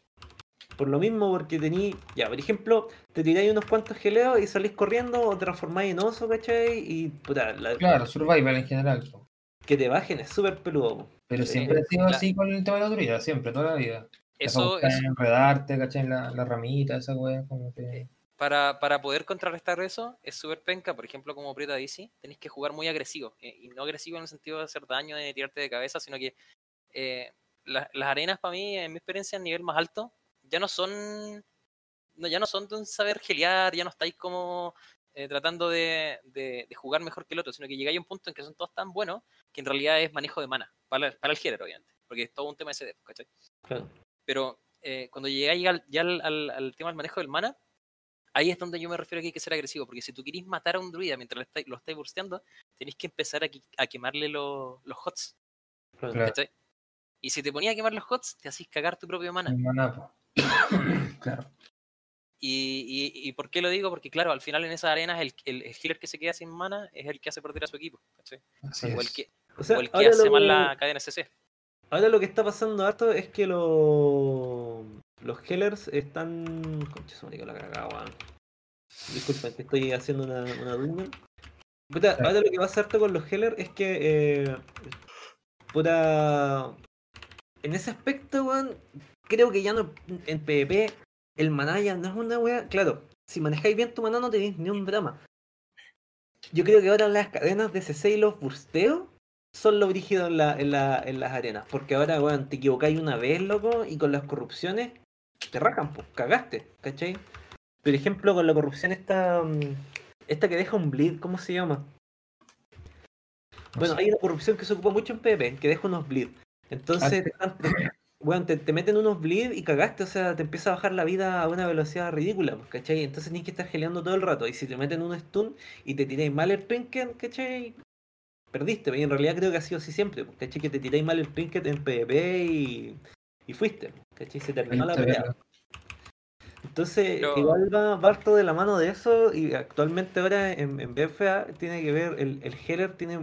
Por lo mismo, porque tení, ya, por ejemplo, te tiráis unos cuantos geleos y salís corriendo o transformáis en oso, ¿cachai? Y puta, la- Claro, survival en general. Que te bajen es súper peludo. Pero Sí, siempre ha sido así con el tema de la autoridad, siempre, toda la vida. Eso es... enredarte, ¿cachai? En la, la ramita, esa wea, como que... para, para poder contrarrestar eso, es súper penca. Por ejemplo, como Prieta dice, tenéis que jugar muy agresivo. eh, Y no agresivo en el sentido de hacer daño, de tirarte de cabeza, sino que eh, la- las arenas para mí, en mi experiencia, a nivel más alto, ya no son. No, ya no son de un saber gelear, ya no estáis como eh, tratando de, de- de jugar mejor que el otro, sino que llegáis a un punto en que son todos tan buenos que en realidad es manejo de mana, para, para el género, obviamente, porque es todo un tema de CD, ¿cachai? Claro. Pero eh, cuando llegáis al- ya al, al- al tema del manejo del mana, ahí es donde yo me refiero a que hay que ser agresivo, porque si tú querís matar a un druida mientras lo estáis, lo estáis bursteando, tenéis que empezar a, a quemarle lo- los hots, Claro. ¿cachai? Y si te ponía a quemar los hots, te hacís cagar tu propio mana. el claro. Y, y, y por qué lo digo? Porque claro, al final en esas arenas el, el, el healer que se queda sin mana es el que hace perder a su equipo. Así O el que, O sea, o el que ahora, hace lo mal que, la cadena CC. ahora lo que está pasando harto es que lo- los healers están. Concha, se me la cagada, weón. Disculpen, que estoy haciendo una, una duda. Puta, ahora lo que pasa harto con los healers es que. Eh, puta. En ese aspecto, weón, creo que ya no. En PvP, el maná ya no es una wea. Claro, si manejáis bien tu maná no tenéis ni un drama. Yo creo que ahora las cadenas de CC y los bursteos son lo brígido en, la, en, la, en las arenas. Porque ahora, weón, te equivocáis una vez, loco, y con las corrupciones te rajan, pues, cagaste, ¿cachai? Por ejemplo, con la corrupción esta, mm, esta que deja un bleed, ¿cómo se llama? No Bueno, hay una corrupción que se ocupa mucho en PvP, que deja unos bleed. Entonces, te, están- te- meten unos bleed y cagaste, o sea, te empieza a bajar la vida a una velocidad ridícula, pues, ¿cachai? Entonces tienes que estar geleando todo el rato. Y si te meten un stun y te tiráis mal el trinket, ¿cachai? Perdiste, y en realidad creo que ha sido así siempre, pues, ¿cachai? Que te tiráis mal el trinket en PvP y, y fuiste, ¿cachai? Se terminó la pelea. Entonces, Pero- igual va, va harto de la mano de eso y actualmente ahora en, en BFA tiene que ver, el, el healer tiene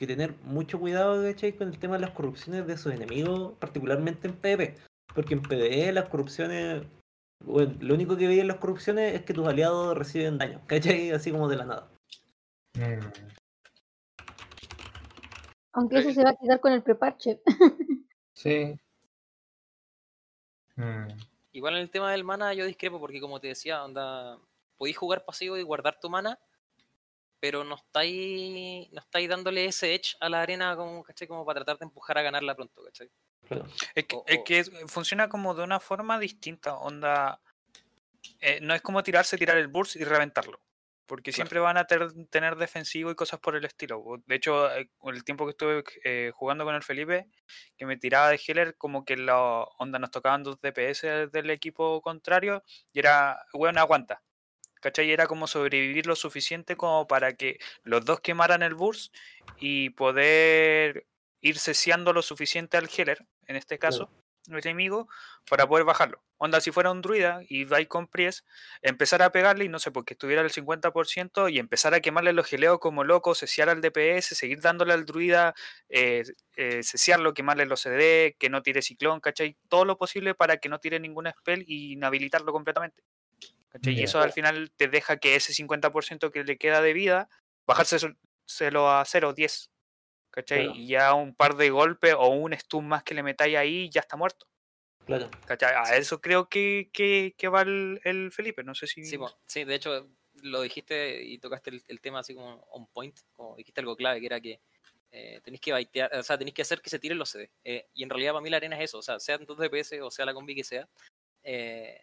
que tener mucho cuidado, ¿cachai? Con el tema de las corrupciones de sus enemigos, particularmente en PvP. Porque en PvE las corrupciones, bueno, lo único que veis en las corrupciones es que tus aliados reciben daño, ¿cachai? Así como de la nada. Mm. Aunque eso se va a quitar con el preparche. Sí. Mm. Igual en el tema del mana yo discrepo porque como te decía, onda, podéis jugar pasivo y guardar tu mana, pero no estáis, no estáis dándole ese edge a la arena como, ¿cachai? como para tratar de empujar a ganarla pronto, ¿cachai? Claro. Es que, O- es que funciona como de una forma distinta, onda. eh, no es como tirarse, tirar el burst y reventarlo. Porque Claro. siempre van a ter- tener defensivo y cosas por el estilo. De hecho, eh, con el tiempo que estuve eh, jugando con el Felipe, que me tiraba de healer, como que la onda nos tocaban dos DPS del equipo contrario, y era, bueno, aguanta. ¿Cachai? Era como sobrevivir lo suficiente como para que los dos quemaran el burst y poder ir ceseando lo suficiente al healer, en este caso, el enemigo, para poder bajarlo. Onda, si fuera un druida y vais con Pries, empezar a pegarle y no sé, porque estuviera al 50% y empezar a quemarle los geleos como loco, ceciar al DPS, seguir dándole al druida, eh, eh, ceciarlo, quemarle los CD, que no tire ciclón, ¿cachai? Todo lo posible para que no tire ninguna spell y inhabilitarlo completamente. ¿Cachai? Y eso al final te deja que ese 50% que le queda de vida, bajárselo a 0, 10. ¿Cachai? Claro. Y ya un par de golpes o un stun más que le metáis ahí, ya está muerto. Claro. ¿Cachai? A eso creo que, que, que va el, el Felipe. No sé si. Sí, sí, de hecho, lo dijiste y tocaste el, el tema así como on point, como dijiste algo clave, que era que eh, tenéis que baitear, o sea, tenéis que hacer que se tiren los CD. Eh, y en realidad para mí la arena es eso, o sea, sea en tu DPS o sea la combi que sea, eh,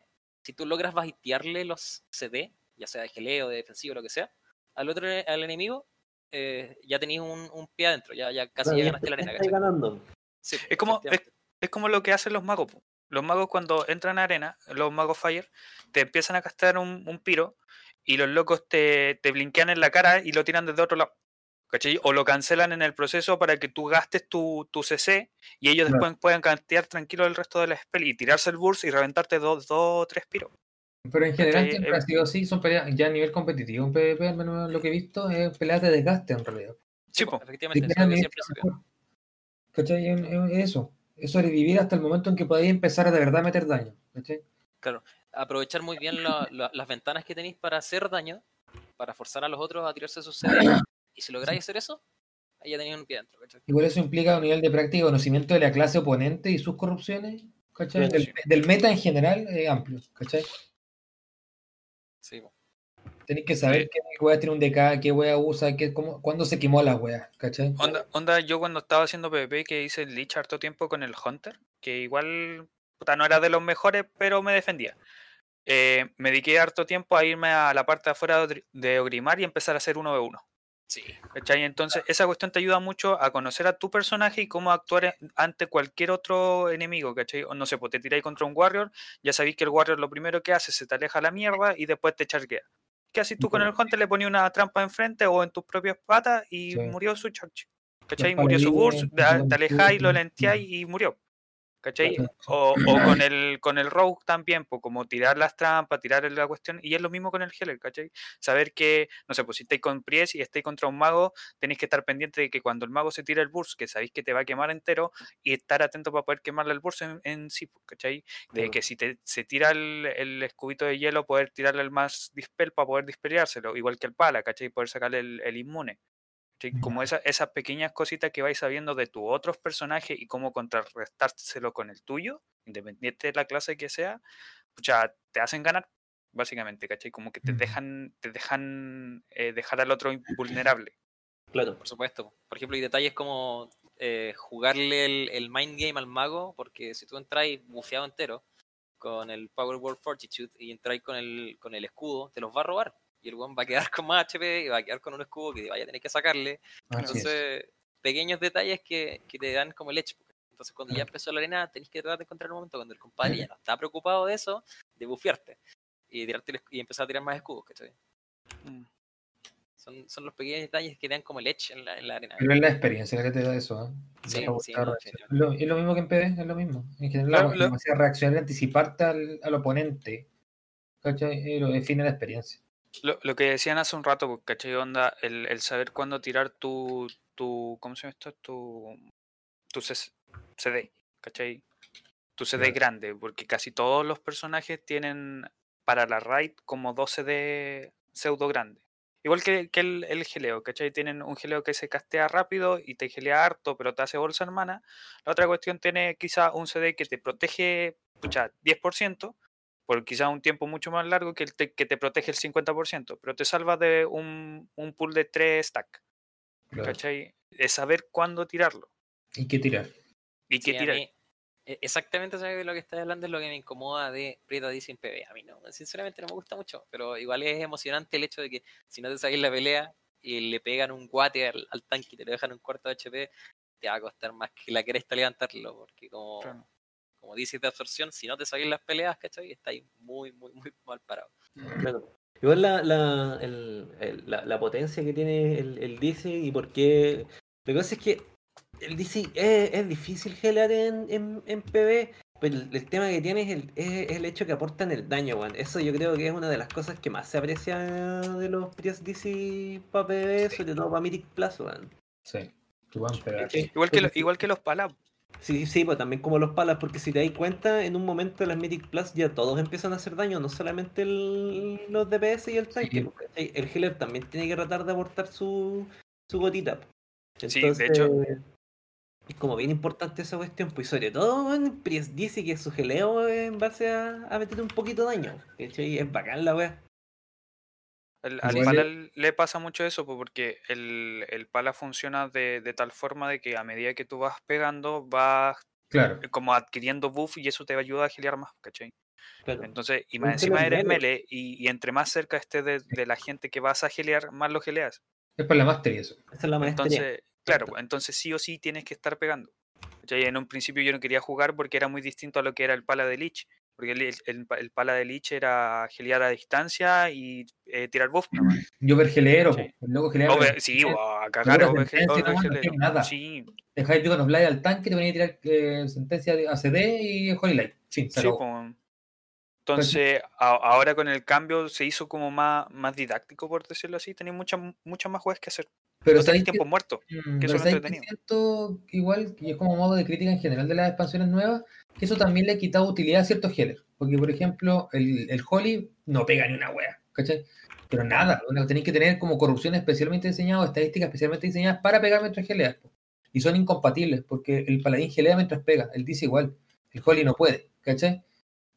si tú logras baitearle los CD, ya sea de geleo, de defensivo, lo que sea, al otro al enemigo, eh, ya tenéis un, un pie adentro, ya, ya casi ya ganaste la arena. ganando. Sí, Es como, es, como lo que hacen los magos. Los magos cuando entran a arena, los magos Fire, te empiezan a gastar un, un piro y los locos te, te blinquean en la cara y lo tiran desde otro lado. ¿Cachai? O lo cancelan en el proceso para que tú gastes tu, tu CC y ellos Claro. después puedan cantear tranquilo el resto de la spell y tirarse el burst y reventarte dos dos o tres piros. Pero en general ¿Cachai? siempre Eh, ha sido así, son peleas ya a nivel competitivo. En PvP, al menos lo que he visto, es peleas de desgaste en realidad. Sí. Si efectivamente, eso es siempre se ve. mejor. ¿Cachai? Es- es eso. Es sobrevivir hasta el momento en que podáis empezar a de verdad meter daño. ¿cachai? aprovechar muy bien la- la- las ventanas que tenéis para hacer daño, para forzar a los otros a tirarse sus CD. Y si lográis hacer eso, ahí ya tenéis un pie dentro. ¿cachai? Y por eso implica un nivel de práctica y conocimiento de la clase oponente y sus corrupciones. ¿cachai? Del, meta en general eh, amplio. ¿cachai? Sí. Tenéis que saber Sí. qué wea tiene un DK, qué wea usa, qué, cómo, cuándo se quemó la wea. ¿cachai? Onda, onda, yo cuando estaba haciendo PvP que hice el Lich harto tiempo con el Hunter, que igual puta, no era de los mejores, pero me defendía. Eh, me dediqué harto tiempo a irme a la parte de afuera de Ogri- de Ogrimar y empezar a hacer 1v1. Sí, ¿cachai? Entonces, esa cuestión te ayuda mucho a conocer a tu personaje y cómo actuar en- ante cualquier otro enemigo, ¿cachai? O no sé, pues te tiráis contra un Warrior, ya sabéis que el Warrior lo primero que hace es se te aleja la mierda y después te charquea. ¿Qué haces tú con el Hunter? Le ponías una trampa enfrente o en tus propias patas y Sí. murió su charge. ¿Cachai? Murió su burst, te, alejáis, lo lenteáis y murió. O, o con el con el Rogue también, pues como tirar las trampas, tirar la cuestión, y es lo mismo con el Healer, ¿cachai? Saber que, no sé, pues si estáis con Pries y estáis contra un mago, tenéis que estar pendiente de que cuando el mago se tira el burst, que sabéis que te va a quemar entero, y estar atento para poder quemarle el burst en, en sí, ¿cachai? De Claro. que si te, se tira el, el escudito de hielo, poder tirarle el más dispel para poder dispeleárselo, igual que el pala, ¿cachai? Poder sacarle el, el inmune. Como esa- esas pequeñas cositas que vais sabiendo de tus otros personajes y cómo contrarrestárselo con el tuyo, independiente de la clase que sea, pucha, te hacen ganar, básicamente, ¿cachai? Como que te dejan, te dejan eh, dejar al otro invulnerable. Claro. por supuesto. Por ejemplo, hay detalles como eh, jugarle el, el mind game al mago, porque si tú entráis bufeado entero con el Power Word Fortitude y entráis con el, con el escudo, te los va a robar. Y el weón va a quedar con más HP y va a quedar con un escudo que vaya a tener que sacarle. Así es. Entonces, pequeños detalles que, que te dan como el edge. Entonces, cuando ya empezó la arena, tenés que tratar de encontrar un momento cuando el compadre ya no está preocupado de eso, de bufearte y, tirarte y empezar a tirar más escudos. ¿cachai? Mm. Son, son los pequeños detalles que te dan como el edge en la, en la arena. Pero es la experiencia la que te da eso. ¿eh? Sí, sí, no. Lo- es lo mismo que en PvE, es lo mismo. En general, Claro, la lo- reaccionar y anticiparte al, al oponente. ¿Cachai? Define la experiencia. Lo, lo que decían hace un rato, ¿cachai? Onda, el, el saber cuándo tirar tu, tu, ¿cómo se llama esto? Tu, tu CD, ¿cachai? Tu CD Claro. grande, porque casi todos los personajes tienen para la raid como 2 CD pseudo grandes. Igual que, que el, el geleo, ¿cachai? Tienen un geleo que se castea rápido y te gelea harto, pero te hace bolsa hermana. La otra cuestión tiene quizá un CD que te protege, pucha, 10%, por quizá un tiempo mucho más largo que, el te, que te protege el 50%, pero te salva de un, un pool de 3 stack, Claro. ¿cachai? Es saber cuándo tirarlo Y qué tirar. y qué Sí, tirar. mí, e- exactamente ¿sabes? de lo que estás hablando es lo que me incomoda de Preta DC en PB. A mí no, sinceramente no me gusta mucho, pero igual es emocionante el hecho de que si no te sabes la pelea y le pegan un guate al, al tanque y te lo dejan un cuarto de HP, te va a costar más que la cresta levantarlo, porque como, Claro. Como dices de absorción, si no te sabes las peleas, ¿cachai? Estáis muy, muy, muy mal parado. Claro. Igual la, la, el- el- la, la potencia que tiene el, el DC y por qué. Lo que pasa es que el DC es, es difícil gelear en, en, en PB, pero el, el tema que tiene es el, es el hecho que aportan el daño, weón. Eso yo creo que es una de las cosas que más se aprecia de los Prius DC para PB, sobre todo para Mythic Plus, weón. Sí. Igual que, lo- Porque- igual que los palas. Sí, sí, pues también como los palas, porque si te das cuenta, en un momento de las Mythic Plus ya todos empiezan a hacer daño, no solamente el- los DPS y el tanque. Sí. pues. El healer también tiene que tratar de aportar su, su gotita. pues. Sí, de hecho- Es como bien importante esa cuestión, pues sobre todo en dice que su geleo es en base a, a meter un poquito de daño. ¿cachai? Es bacán la wea. El- al Igual pala le pasa mucho eso, po, porque el, el pala funciona de, de tal forma de que a medida que tú vas pegando, vas Claro. como adquiriendo buff y eso te ayuda a gilear más, ¿cachai? Claro. Entonces, y más encima eres melee. melee y, y entre más cerca estés de, de la gente que vas a gelear, más lo geleas. Es para la mastery eso. Esa es la maestría. Entonces, claro, Exacto. entonces sí o sí tienes que estar pegando. ¿cachai? En un principio yo no quería jugar porque era muy distinto a lo que era el pala de Lich. Porque el, el- el pala de Lich era gelear a distancia y eh, tirar buff nomás. Yo vergelero, Sí. el loco gelero. Over- sí, o a cagar, no, no tiene nada. Sí, Dejáis Dragon of Light al tanque, te venía a tirar eh, sentencia de ACD y Holy Light. Sí, sí. Entonces, a- ahora con el cambio se hizo como más, más didáctico, por decirlo así. Tenéis muchas muchas más juegos que hacer. Pero no tenéis que, tiempo muerto. que eso es siento igual, y es como modo de crítica en general de las expansiones nuevas, que eso también le ha quitado utilidad a ciertos healers. Porque, por ejemplo, el, el Holy no pega ni una wea, ¿cachai? Pero nada, tenéis que tener como corrupción especialmente diseñada o estadísticas especialmente diseñadas para pegar mientras geleas. Y son incompatibles, porque el paladín gelea mientras pega, él dice igual, el Holy no puede, ¿cachai?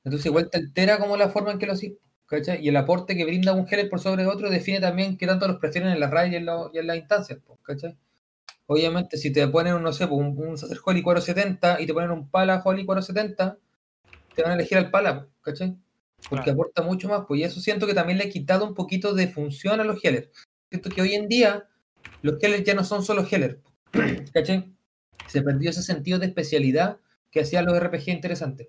Entonces igual te altera como la forma en que lo haces, ¿cachai? Y el aporte que brinda un healer por sobre otro define también qué tanto los prefieren en las raids y en, lo- y en las instancias, ¿cachai? Obviamente, si te ponen, un, no sé, un, un Sacer Holy 470 y te ponen un Pala Holy 470, te van a elegir al Pala, ¿cachai? Porque Claro. aporta mucho más, pues y eso siento que también le ha quitado un poquito de función a los healers. Siento que hoy en día los healers ya no son solo healers, ¿cachai? Se perdió ese sentido de especialidad que hacían los RPG interesantes.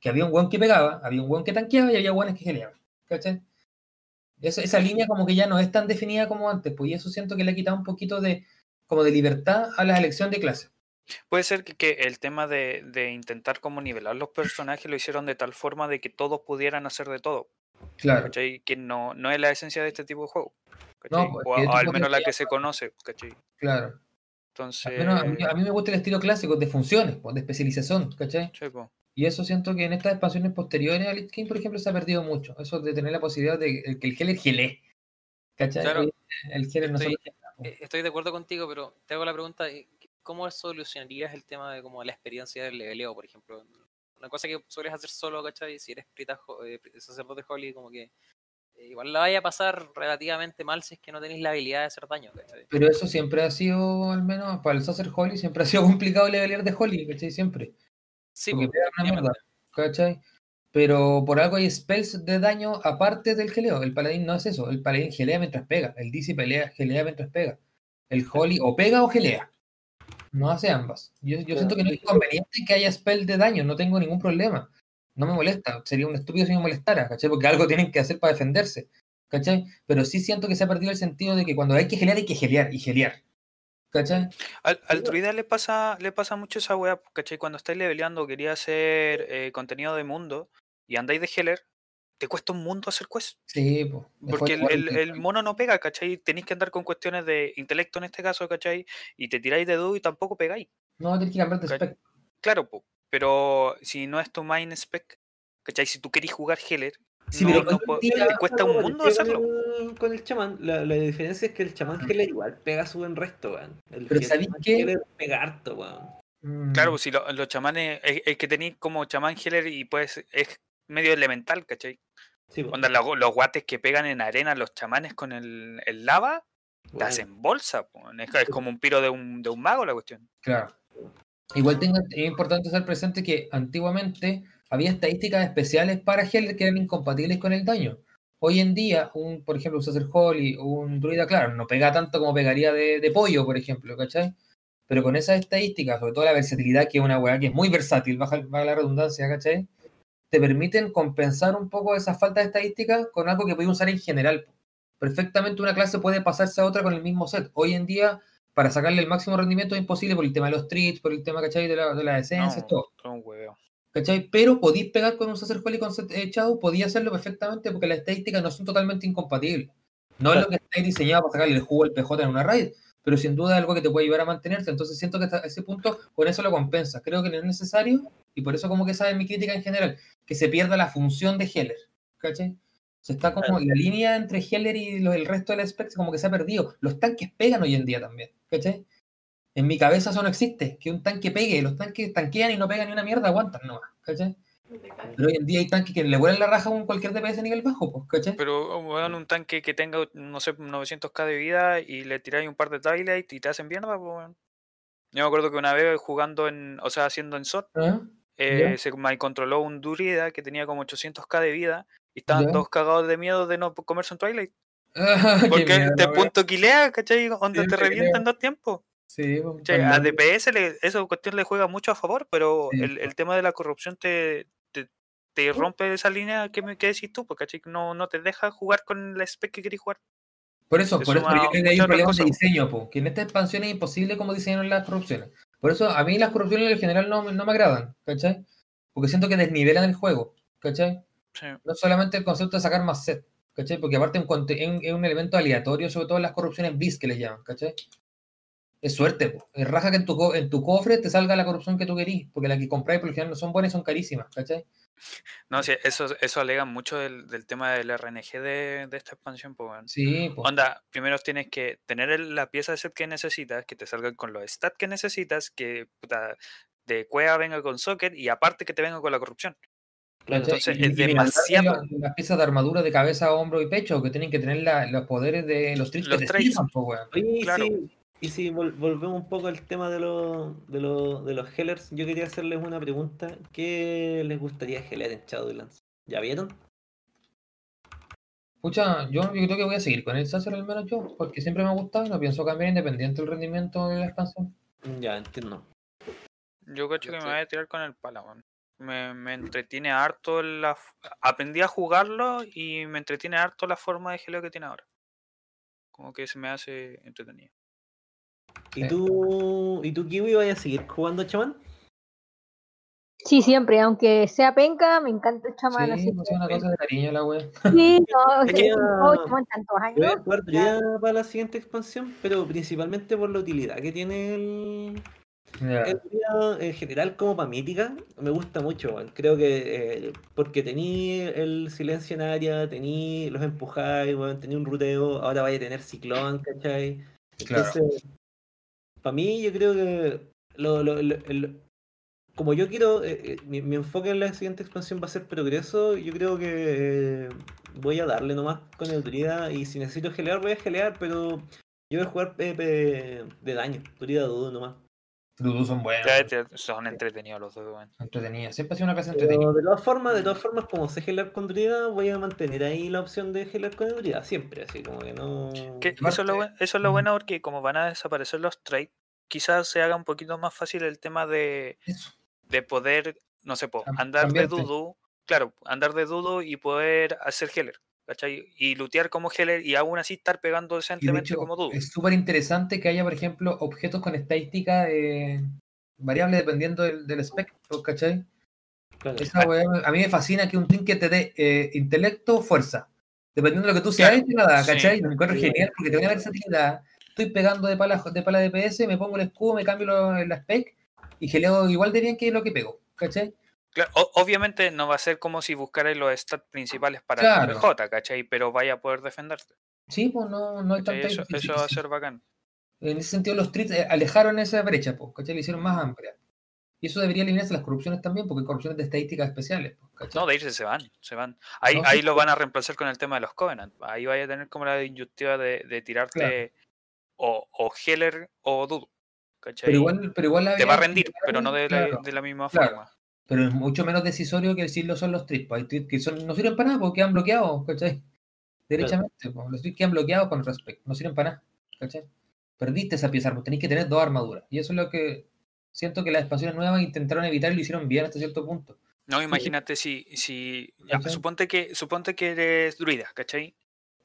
Que había un buen que pegaba, había un buen que tanqueaba y había buenos que geleaban, ¿cachai? Esa, esa línea como que ya no es tan definida como antes, pues y eso siento que le ha quitado un poquito de como de libertad a la elección de clase. Puede ser que, que el tema de, de intentar como nivelar los personajes lo hicieron de tal forma de que todos pudieran hacer de todo. Claro. ¿cachai? Que no, no es la esencia de este tipo de juego. No, pues, o, a- estos al menos la que se conoce. ¿cachai? Claro. Entonces, a, mí, a mí me gusta el estilo clásico de funciones, pues, de especialización, ¿cachai? sí, po. Y eso siento que en estas expansiones posteriores a Lich King, por ejemplo, se ha perdido mucho. Eso de tener la posibilidad de que el Healer gele. ¿Cachai? Claro. El no Estoy-. Eh, Estoy de acuerdo contigo, pero te hago la pregunta, eh, ¿cómo solucionarías el tema de como la experiencia del leveleo, por ejemplo? Una cosa que sueles hacer solo, ¿cachai? Si eres prita, eh, sacerdote holy, como que eh, igual la vaya a pasar relativamente mal si es que no tenéis la habilidad de hacer daño, ¿cachai? Pero eso siempre ha sido, al menos para el Sacer Holy, siempre ha sido complicado levelear de Holy, ¿cachai? Siempre. Sí, Porque mierda, efectivamente. ¿cachai? Pero por algo hay spells de daño aparte del geleo. El paladín no es eso. El paladín gelea mientras pega. El DC pelea, gelea mientras pega. El Holy o pega o gelea. No hace ambas. Yo, yo siento que no es inconveniente que haya spell de daño. No tengo ningún problema. No me molesta. Sería un estúpido si me molestara, ¿cachai? Porque algo tienen que hacer para defenderse. ¿Cachai? Pero sí siento que se ha perdido el sentido de que cuando hay que gelear, hay que gelear y gelear. ¿Cachai? Al, al druida le pasa, le pasa mucho esa weá, ¿cachai? Cuando estáis leveleando, quería hacer eh, contenido de mundo y andáis de healer, te cuesta un mundo hacer quest. Sí, pues. Porque el, el- el mono no pega, ¿cachai? Tenéis que andar con cuestiones de intelecto en este caso, ¿cachai? Y te tiráis de dúo y tampoco pegáis. No, tienes que cambiar de spec. Claro, po, pero si no es tu main spec, ¿cachai? Si tú querís jugar healer, Sí, no, pero no te cuesta un mundo hacerlo. Con el, el chamán. La, la diferencia es que el chamán Healer igual pega su buen resto, weón. El Pero el ¿sabéis qué? Pega harto, weón. Mm, Claro, pues si lo- los chamanes, es, es que tenéis como chamán healer y pues es medio elemental, ¿cachai? Sí. Onda, los, los guates que pegan en arena los chamanes con el, el lava, te Weón. hacen bolsa, es, es como un piro de un, de un mago la cuestión. Claro. Igual tengo, es importante ser presente que antiguamente había estadísticas especiales para Healer que eran incompatibles con el daño. Hoy en día, un, por ejemplo, un Sacer Holy, un Druida, claro, no pega tanto como pegaría de, de pollo, por ejemplo, ¿cachai? Pero con esas estadísticas, sobre todo la versatilidad, que es una weá que es muy versátil, baja, baja la redundancia, ¿cachai? Te permiten compensar un poco esa falta de estadísticas con algo que puedes usar en general. Perfectamente una clase puede pasarse a otra con el mismo set. Hoy en día, para sacarle el máximo rendimiento es imposible por el tema de los treats, por el tema, ¿cachai? De, la, de las esencias, No, todo. todo un hueveo. ¿Cachai? Pero podéis pegar con un Sacer Holy con echado, podía hacerlo perfectamente porque las estadísticas no son totalmente incompatibles. No es lo que está diseñado para sacarle el jugo al PJ en una raid, pero sin duda es algo que te puede ayudar a mantenerte. Entonces siento que hasta ese punto con eso lo compensa. Creo que no es necesario, y por eso como que esa es mi crítica en general, que se pierda la función de Healer. ¿Cachai? Se está como la línea entre Healer y el resto del spec como que se ha perdido. Los tanques pegan hoy en día también. ¿Cachai? En mi cabeza eso no existe, que un tanque pegue, los tanques tanquean y no pegan ni una mierda, aguantan nomás, ¿cachai? Pero hoy en día hay tanques que le vuelan la raja a un cualquier DPS a nivel bajo, pues, ¿cachai? Pero weón, un tanque que tenga, no sé, 900k de vida y le tiráis un par de Twilight y te hacen mierda, pues. Yo me acuerdo que una vez jugando en, o sea, haciendo en SOT, ¿Ah? eh, se mal controló un Durida que tenía como 800k de vida y estaban Ya. todos cagados de miedo de no comerse un Twilight. Porque mierda, te punto quilea, ¿cachai? Donde Sí, te revientan dos tiempos. Sí. A DPS le, esa cuestión le juega mucho a favor, pero Sí, el, el tema de la corrupción te, te, te rompe esa línea que, me, que decís tú, porque. No, no te deja jugar con la spec que querés jugar. Por eso, Te por eso yo creo que hay un problema de diseño, po, que en esta expansión es imposible como diseñaron las corrupciones. Por eso a mí las corrupciones en general no, me- no me agradan, ¿cachai? Porque siento que desnivelan el juego, ¿cachai? Sí. No solamente el concepto de sacar más set, ¿cachai? Porque aparte es un, un- elemento aleatorio, sobre todo en las corrupciones bis que les llaman, ¿cachai? Es suerte, po. es raja que en tu, co- en tu cofre te salga la corrupción que tú querís, porque las que compráis por lo general no son buenas y son carísimas, ¿cachai? No, sí, eso, eso alega mucho del, del tema del RNG de, de esta expansión, pues, weón. Sí, pues. Onda, primero tienes que tener el- la pieza de set que necesitas, que te salgan con los stats que necesitas, que puta, de cueva venga con socket y aparte que te venga con la corrupción. Entonces Y- es y demasiado. la- Las piezas de armadura de cabeza, hombro y pecho, que tienen que tener la- los poderes de los tricks Los que te sirvan, po. Oye, y Claro. si, y si vol- volvemos un poco al tema de, los de, los de los Hellers, yo quería hacerles una pregunta. ¿Qué les gustaría Heller en Shadowlands? ¿Ya vieron? Pucha, yo, yo creo que voy a seguir con el Sacer al menos yo, porque siempre me ha gustado y no pienso cambiar independiente del rendimiento de la expansión. Ya, entiendo. Yo cacho que me voy a tirar con el pala, weón. Me, me entretiene harto la... Aprendí a jugarlo y me entretiene harto la forma de geleo que tiene ahora. Como que se me hace entretenido. ¿Y Sí. tú, ¿y tú Kiwi, vas a seguir jugando chamán? Sí, siempre, aunque sea penca, me encanta el chamán. Sí, así pues es una cosa de cariño la wea. Sí, no, Es que ya- oh, chamán tantos Yo voy a años. jugar druida para la siguiente expansión, pero principalmente por la utilidad que tiene el, Ya. el druida en general como para mítica. Me gusta mucho, weón. creo que eh, porque tení el silencio en área, tení los empujáis, tení un ruteo, ahora vaya a tener ciclón, ¿cachai? Claro. Para mí yo creo que lo, lo- lo- el- como yo quiero, eh, eh, mi, mi enfoque en la siguiente expansión va a ser progreso, yo creo que eh, voy a darle nomás con el druida y si necesito gelear voy a gelear, pero yo voy a jugar PP de daño, druida dudo nomás. Dudu son buenos, son entretenidos los dos, weón. entretenidas. Siempre ha sido una clase entretenida. Pero de todas formas, de todas formas, como sé gelear con druida, voy a mantener ahí la opción de gelear con druida, siempre, así como que no... Que eso, es lo, Aparte- buen- eso es lo bueno porque como van a desaparecer los trades, quizás se haga un poquito más fácil el tema de, Eso. de poder, no sé, po, andar de dudo, claro, andar de dudo y poder hacer healer, ¿cachai? Y lootear como healer y aún así estar pegando de decentemente hecho, como dudo. es súper interesante que haya, por ejemplo, objetos con estadística eh, variable dependiendo del, del spec, ¿cachai? Claro. Esa a mí me fascina que un trinket te dé eh, intelecto, fuerza. Dependiendo de lo que tú seas, Claro, te la da, sí. ¿cachai? Lo encuentro Sí. genial porque te da una versatilidad. Estoy pegando de pala de pala de PS, me pongo el escudo, me cambio lo- la spec y geleo igual de bien que lo que pego, ¿cachai? Claro, o- obviamente no va a ser como si buscaras los stats principales para Claro. el PJ, ¿cachai? Pero vaya a poder defenderte. Sí, pues no, no hay tanta Eso, eso va a ser bacán. En ese sentido, los treats eh, alejaron esa brecha, pues, ¿cachai? Le hicieron más amplia. Y eso debería eliminarse las corrupciones también, porque corrupciones de estadísticas especiales, pues, ¿cachai? No, de irse se van, se van. Ahí, No, ahí sí, lo pues. van a reemplazar con el tema de los Covenant. Ahí vaya a tener como la inyectiva de, de tirarte o, o Heller o Dudu. ¿cachai? pero igual, pero igual Te va a rendir, pero no de la, de la misma claro. forma. Pero es mucho menos decisorio que decirlo son los treats. pues, Hay que son, no sirven para nada porque quedan bloqueados, ¿cachai? Derechamente, pues, los treats quedan bloqueados con respect, no sirven para nada, ¿cachai? Perdiste esa pieza, pues tenéis que tener dos armaduras. Y eso es lo que siento que las expansiones nuevas intentaron evitar y lo hicieron bien hasta cierto punto. No, imagínate si, si ya, suponte que suponte que eres druida, ¿cachai?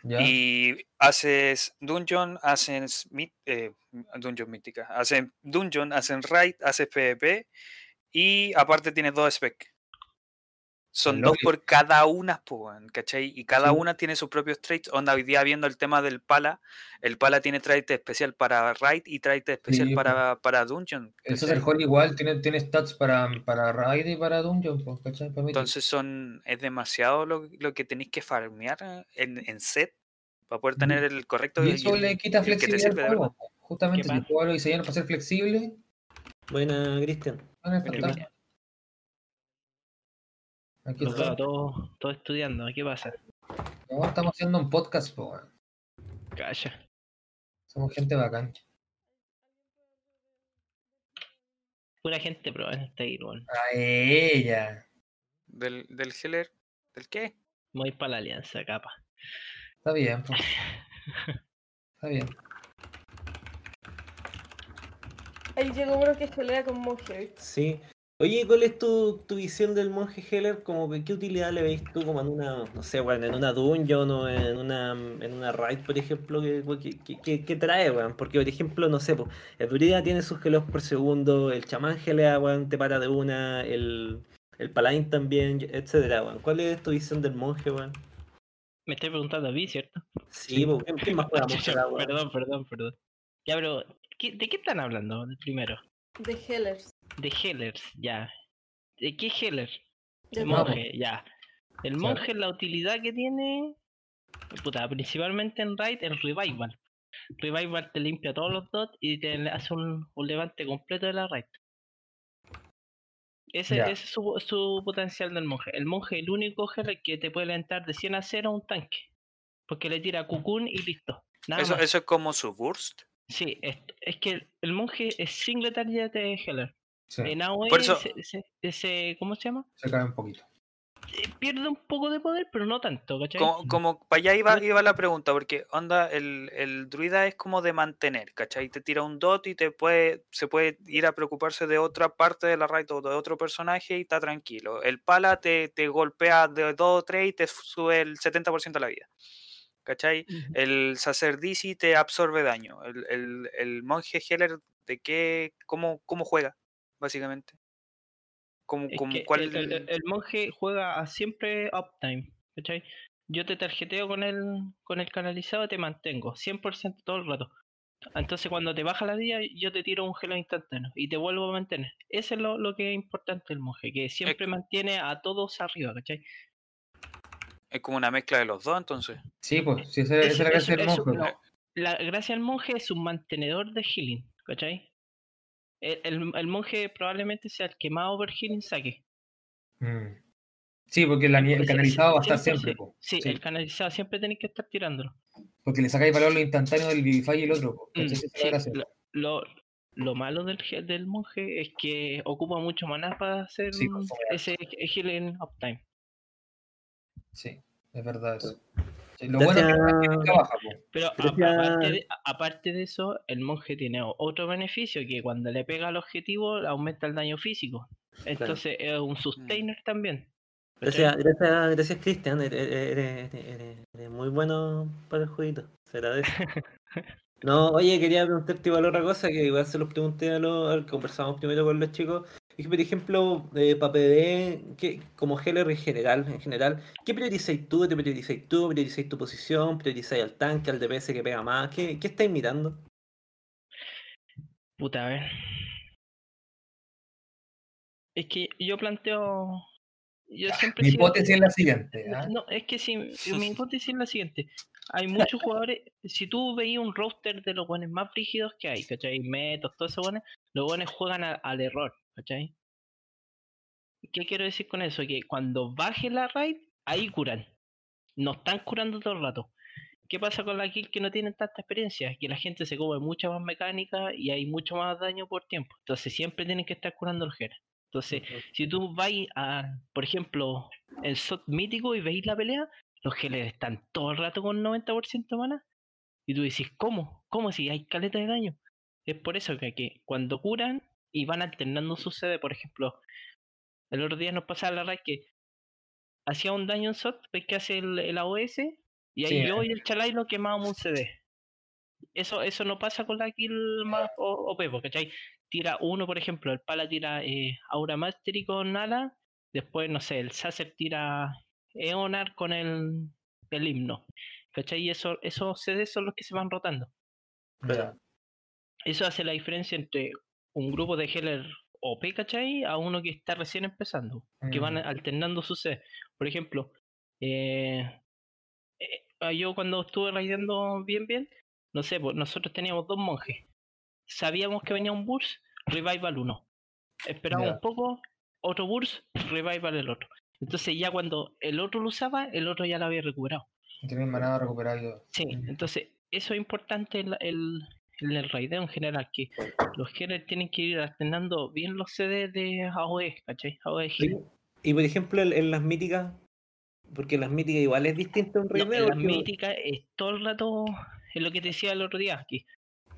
¿Ya? Y haces dungeon, haces mit- eh, dungeon mítica, hacen dungeon, hacen raid, haces PvP y aparte tienes dos spec. Son dos por cada una, ¿cachai? Y cada Sí. una tiene sus propios traits. Onda, hoy día viendo el tema del pala, el pala tiene trait especial para raid y trait especial Sí, para, para dungeon. El ¿cachai? Social Hall igual tiene, tiene stats para, para Raid y para Dungeon, pues, ¿cachai? Para Mythic. Entonces son, es demasiado lo, lo que tenéis que farmear en, en set para poder tener el correcto Y el- eso le quita el te flexibilidad sirve al de juego. Justamente, ¿Qué si el juego lo diseñaron para ser flexible, Buena, Cristian. Aquí Los veo todos, estudiando. ¿Qué pasa? No, estamos haciendo un podcast, po. Calla. Somos gente bacán. Pura gente probando este ir, weón. A ella. Del, del Heller. ¿Del qué? Voy para la alianza, capa. Está bien, po. Está bien. Ahí llegó uno que pelea con Monje. Sí. Oye, ¿cuál es tu, tu visión del monje Heller? Como que, ¿Qué utilidad le veis tú como en una, no sé, weón, en una dungeon o en una, en una raid, por ejemplo, que, que, que- que trae, weón? Porque, por ejemplo, no sé, pues, el druida tiene sus gelos por segundo, el chamán gelea, weón, te para de una, el, el paladín también, etcétera, weón. ¿Cuál es tu visión del monje, weón? Me estoy preguntando a mí, ¿cierto? Sí, pues, ¿quién- ¿quién más juega monje, perdón, perdón, perdón. Ya, pero, ¿qué- ¿de qué están hablando primero? De Hellers. De Hellers, ya. ¿De qué Heller? De El Monje. monje, ya. El Claro. monje, la utilidad que tiene, puta, principalmente en Raid, el Revival. Revival te limpia todos los dots y te hace un, un levante completo de la Raid. Ese, es su, su potencial del monje. El monje es el único Heller que te puede levantar de 100 a 0 a un tanque. Porque le tira Cocoon y listo. Nada Eso, más. eso es como su burst. Sí, es, es que el, monje es single target de Heller. Sí, En AOE, Por eso- se- se- ese- ¿cómo se llama? se cae un poquito. Eh, Pierde un poco de poder, pero no tanto, ¿cachai? Como, como para allá iba, iba la pregunta, porque onda, el, el druida es como de mantener, ¿cachai? Te tira un dot y te puede, se puede ir a preocuparse de otra parte de la raid o de otro personaje y está tranquilo. El pala te, te golpea de 2 o 3 y te sube el 70% de la vida. ¿Cachai? El sacerdici te absorbe daño. El, el, el monje Heller, ¿de qué? ¿Cómo, cómo juega? Básicamente. Que ¿cuál el, el- el monje juega a siempre uptime, ¿cachai? Yo te tarjeteo con el, con el canalizado, te mantengo 100% todo el rato. Entonces cuando te baja la vida, yo te tiro un gelo instantáneo y te vuelvo a mantener. Eso es lo, lo que es importante el monje, que siempre mantiene a todos arriba, ¿cachai? Es como una mezcla de los dos, entonces. Sí, pues, sí, esa, esa es la gracia del monje. no, pues. la gracia del monje es un mantenedor de healing, ¿cachai? El, el- el monje probablemente sea el que más overhealing saque. Mm. Sí, porque la el canalizado va a estar siempre siempre, sí. po. Sí, Sí, el canalizado siempre tenéis que estar tirándolo. porque le sacáis valor lo instantáneo del Vivify y el otro. po, Mm, la sí, lo, lo, lo malo del, del monje es que ocupa mucho maná para hacer pues, ese healing uptime. Sí, es verdad eso. Sí, Lo Gracias. bueno es que nunca baja, po. Pero aparte, de, a- aparte de eso, el monje tiene otro beneficio que cuando le pega al objetivo aumenta el daño físico. Entonces es un sustainer también. ¿cachai? Gracias, gracias, gracias Cristian, eres, eres- eres- eres muy bueno para el jueguito, se agradece. No, oye, quería preguntarte igual otra cosa, que igual se los pregunté a los, conversamos primero con los chicos, por ejemplo, eh, para PvE, que, como Heller en general, en general, ¿qué priorizáis tú? ¿Te priorizáis tú? ¿Priorizáis tu posición? ¿Priorizáis al tanque, al DPS que pega más? ¿Qué, qué estáis mirando? Puta, a ver. Es que yo planteo. Yo siempre Mi sigo- hipótesis es la siguiente. ¿ah? No, es que si, mi hipótesis es la siguiente. Hay muchos jugadores, si tú veías un roster de los buenos más rígidos que hay, ¿cachai? Metos, todos esos buenos, los buenos juegan a- al error, ¿cachai? ¿Qué quiero decir con eso? Que cuando baje la raid, ahí curan. No están curando todo el rato. ¿Qué pasa con la kill que no tienen tanta experiencia? Que la gente se come mucha más mecánica y hay mucho más daño por tiempo. Entonces siempre tienen que estar curando el Jera. Entonces, si tú vais a, por ejemplo, el SOT mítico y veis la pelea, los geles están todo el rato con 90% de mana. Y tú dices, ¿cómo? ¿Cómo si hay caleta de daño? Es por eso que, que cuando curan y van alternando su CD, por ejemplo, el otro día nos pasaba la raid que hacía un daño en SOT, ves que hace el, el AOS, y ahí Sí, yo eh. y el Chalai lo quemábamos un CD. Eso, eso no pasa con la kill más o- OP, po, ¿cachai? Tira uno, por ejemplo, el Pala tira eh, Aura Mastery con Ala, después, no sé, el Sacer tira Eonar con el, el himno. ¿Cachai? Y eso, esos CDs son los que se van rotando. Ya. Eso hace la diferencia entre un grupo de Heller OP, ¿cachai? A uno que está recién empezando, que van Mm. alternando sus CDs. Por ejemplo, eh, eh, yo cuando estuve raideando bien, bien, no sé, pues nosotros teníamos dos monjes. Sabíamos que venía un burst, revival uno. Esperaba un poco, otro burst, revival el otro. Entonces ya cuando el otro lo usaba, el otro ya lo había recuperado. Manada recuperado. Sí, entonces eso es importante en, la- el, en el raideo en general, que los healers tienen que ir alternando bien los CD de AOE, ¿cachai? AOE heal. Y por ejemplo, en, en las míticas, porque en las míticas igual es distinto un No, raideo. en las porque- míticas es todo el rato, es lo que te decía el otro día, que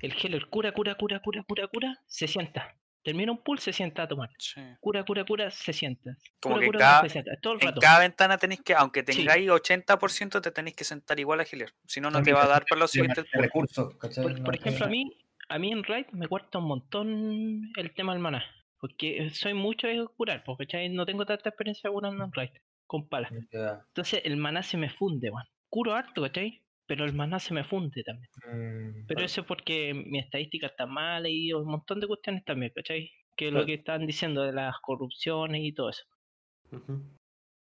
el healer cura, cura, cura, cura, cura, cura, se sienta. Termina un pull, se sienta a tomar. Sí. Cura, cura, cura, se sienta. Como Cura, que cura, cada- se sienta. Todo el En cada ventana tenéis que, aunque Sí. tengáis 80%, te tenéis que sentar igual a gilear. Si no, no te va a dar para los siguientes recursos, ¿cachai? Por, por ejemplo, a mí, a mí en Raid me cuesta un montón el tema del maná. Porque soy mucho de curar, porque ¿cachai? no tengo tanta experiencia curando en Raid con palas. Entonces el maná se me funde, weón. Curo harto, ¿cachai? Pero el maná se me funde también. Mm, Pero eso es porque mi estadística está mala y un montón de cuestiones también, ¿cachai? Que es lo que están diciendo de las corrupciones y todo eso.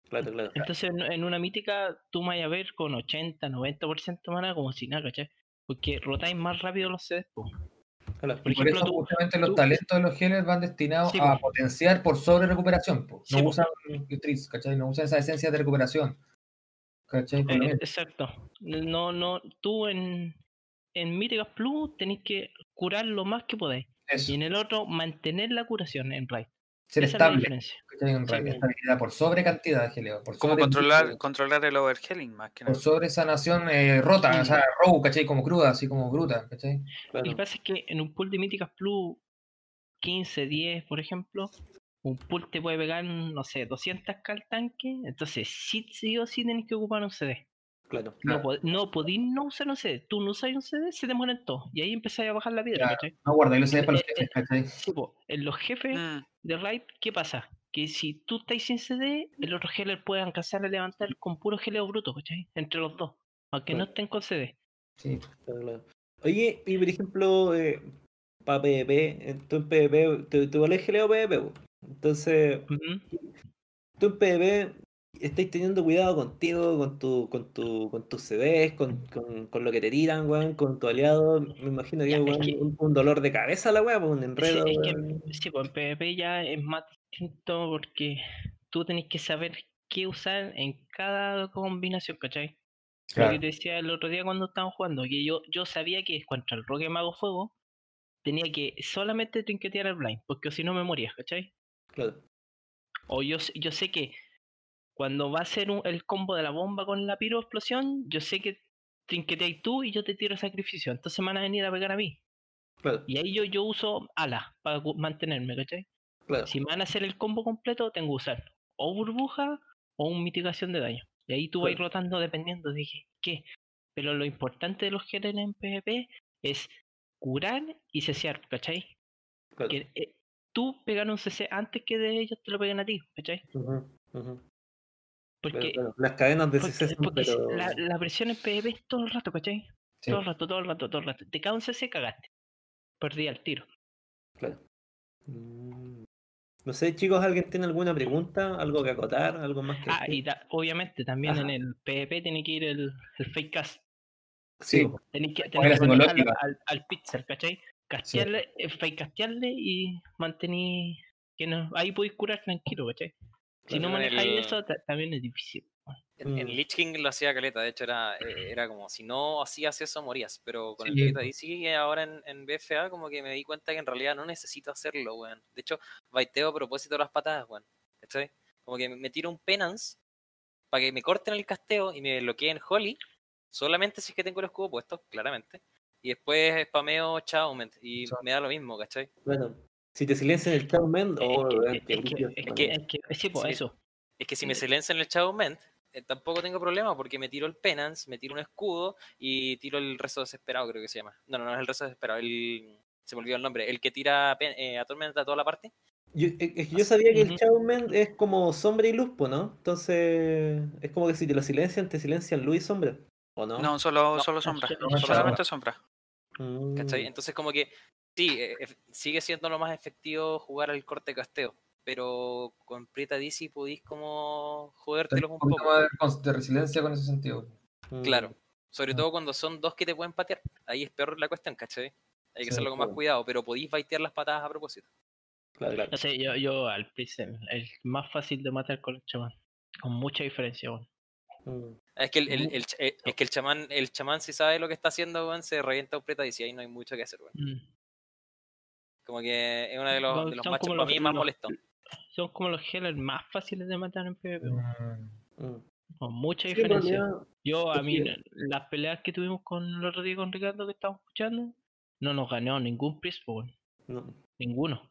Claro, claro. Entonces en, en una mítica tú vas a ver con 80, 90% maná como si nada, ¿cachai? Porque rotáis más rápido los CDs. Claro. Por eso tú- justamente los talentos de los healers van destinados Sí, a po. potenciar por sobre recuperación. po. Sí, No po. usan ¿cachai? No usan esa esencia de recuperación. ¿Cachai? Por Eh, exacto. No, no, tú en, en Míticas Plus tenés que curar lo más que podáis. Eso, Y en el otro, mantener la curación en Raid. ser Esa es la estable. por sobre cantidad de geleo. Por Como sobre, controlar, controlar el overhealing más que por nada. sobre sanación eh, rota, Sí. o sea, raw, ¿cachai? Como cruda, así como bruta, ¿cachai? claro. Lo que pasa es que en un pool de Míticas Plus 15, 10, por ejemplo, un pool te puede pegar, no sé, 200k al tanque. Entonces, sí, sí o sí tenés que ocupar un CD. claro. No, pod- no podís no usar un CD. Tú no usas un CD, se te mueren todos. Y ahí empezáis a bajar la piedra, Claro. ¿cachai? No guarda, lo sé para los Eh, eh, jefes, ¿cachai? Sí, en los jefes Mm, de raid, ¿qué pasa? Que si tú estás sin CD, el otro healer puede alcanzar a levantar con puro geleo bruto, ¿cachai? Entre los dos. Aunque no Claro. estén con CD. Sí. Claro, claro. Oye, y por ejemplo, eh, para PvP, tú en PvP, tú, tú vales geleo PvP, entonces, tú en PvP estáis teniendo cuidado contigo, con tu, con tu, con tus CDs, con, con, con lo que te tiran, weón, con tu aliado, me imagino que Ya, es es weón, que- un, un dolor de cabeza la weá, pues, un Sí, enredo, es que, weón. sí, pues en PvP ya es más distinto porque tú tenés que saber qué usar en cada combinación, ¿cachai? Lo que te decía el otro día cuando estábamos jugando, que yo, yo sabía que contra el Roque Mago Fuego tenía que solamente trinquetear al blind, porque si no me moría, ¿cachai? Claro, O yo, sé- yo sé que cuando va a ser un- el combo de la bomba con la piro explosión, yo sé que trinqueteáis tú y yo te tiro sacrificio. Entonces me van a venir a pegar a mí. claro, Y ahí yo, yo uso alas para mantenerme, ¿cachai? claro. Si me van a hacer el combo completo, tengo que usar o burbuja o un mitigación de daño. Y ahí tú vas Claro. rotando dependiendo de qué-. Pero lo importante de los GTL en PvP es curar y cesear, ¿cachai? claro. Que eh, tú pegar un CC antes que de ellos te lo peguen a ti, ¿cachai? Porque. Las cadenas de porque, CC son, porque pero... la, la presión en PvP es todo el rato, ¿cachai? Sí. Todo el rato, todo el rato, todo el rato. Te cae un CC, cagaste. Perdí al tiro. Claro. Mm. No sé, chicos, ¿alguien tiene alguna pregunta? ¿Algo que acotar? ¿Algo más que Ah, decir? y ta- obviamente también en el PvP tiene que ir el, el fake cast. Sí, Sí, Tenéis que, la que psicológica. al, al pixel, ¿cachai? Castearle, eh, fake castearle y mantener que no, ahí podéis curar tranquilo, ¿cachai? Si no manejáis el- eso, ta- también es difícil. En, en Mm. Lich King lo hacía caleta, de hecho era, eh, era como si no hacías eso morías, pero con Sí, el. Preta DC ahora en, en BFA como que me di cuenta que en realidad no necesito hacerlo, weón. De hecho, baiteo a propósito las patadas, weón. ¿Cachai? Como que me tiro un penance para que me corten el casteo y me bloqueen Holly, solamente si es que tengo el escudo puesto, claramente. Y después spameo Chaument y Chao. me da lo mismo, ¿cachai? Bueno, si te silencian el Es oh, que- es que- es que, es que, eso. Es que si me Eh, silencian el Chaument, eh, tampoco tengo problema porque me tiro el Penance, me tiro un escudo y tiro el rezo desesperado, creo que se llama. No, no, no es el rezo desesperado, el... se me olvidó el nombre. El que tira eh, a Tormenta a toda la parte. Yo, que yo sabía que el Ujú. Chauman es como sombra y luz, ¿no? Entonces, es como que si te lo silencian, te silencian luz y sombra. ¿O no? No, solo, No, solo sombra. solo sombra. Solamente sombra. Mm, ¿Cachai? Entonces como que sí, eh, ef- sigue siendo lo más efectivo jugar al corte casteo. Pero con Prieta DC podéis como jodértelos Un poco. más de resiliencia con ese sentido. mm, Claro. Sobre Ah. todo cuando son dos que te pueden patear. Ahí es peor la cuestión, ¿cachai? Hay que Sí, hacerlo con más cuidado, pero podéis baitear las patadas a propósito. Claro, claro. No sé, yo, yo al pixel, el más fácil de matar con el chamán. Con mucha diferencia, weón. Mm. Es que el, el, eh, es que el chamán, el chamán si sabe lo que está haciendo, weón, se revienta un preta y si ahí no hay mucho que hacer, weón. Mm. Como que es uno de los, de los para mí más molestos. Son como los healers más fáciles de matar en PvP. Mm. Con mucha Sí, diferencia. realidad, Yo, a mí, las peleas que tuvimos con el otro día con Ricardo que estábamos escuchando, no nos ganó ningún priest, po, weón. no. Ninguno.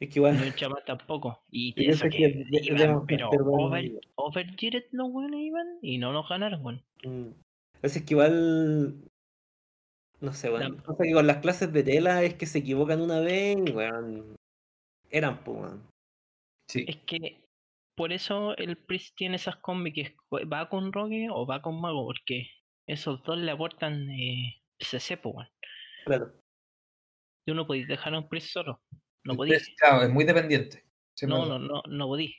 Es que igual. Ni un tampoco. Y Y eso que que iban, pero over, overgeared los buenos iban y no nos ganaron, weón. Mm. Es que igual. No sé, bueno. La- Pasa que con las clases de tela es que se equivocan una vez y, weón. Eran, pues, weón. Sí. Es que por eso el priest tiene esas combi que va con rogue o va con mago, porque esos dos le aportan eh, CC, po, weón. Claro. Tú no podéis dejar a un priest solo. No El podéis. test, claro, es muy dependiente. No, no, no, no podéis.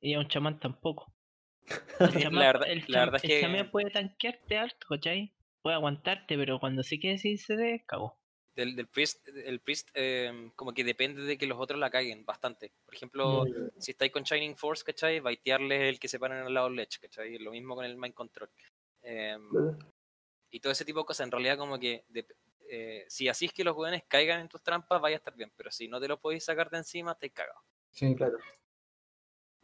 Y a un chamán tampoco. El La verdad- el la verdad es el que- chamán puede tanquearte alto, ¿cachai? Puede aguantarte, pero cuando se quede sin CD, cago. Del, del priest, el priest eh, como que depende de que los otros la caguen bastante. Por ejemplo, Mm. si estáis con Shining Force, ¿cachai? Baitearle el que se paran al lado Ledge, ¿cachai? Lo mismo con el Mind Control. Em, y todo ese tipo de cosas, en realidad como que eh, si así es que los jóvenes caigan en tus trampas, vaya a estar bien. Pero si no te lo podéis sacar de encima, estáis cagados. Sí, Claro.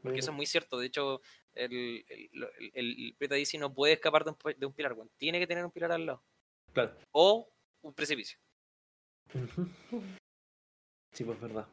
Porque eso es muy cierto. De hecho, el, el, el, el DC no puede escapar de un, de un pilar, weón. Tiene que tener un pilar al lado. Claro. O un precipicio. Sí, pues verdad.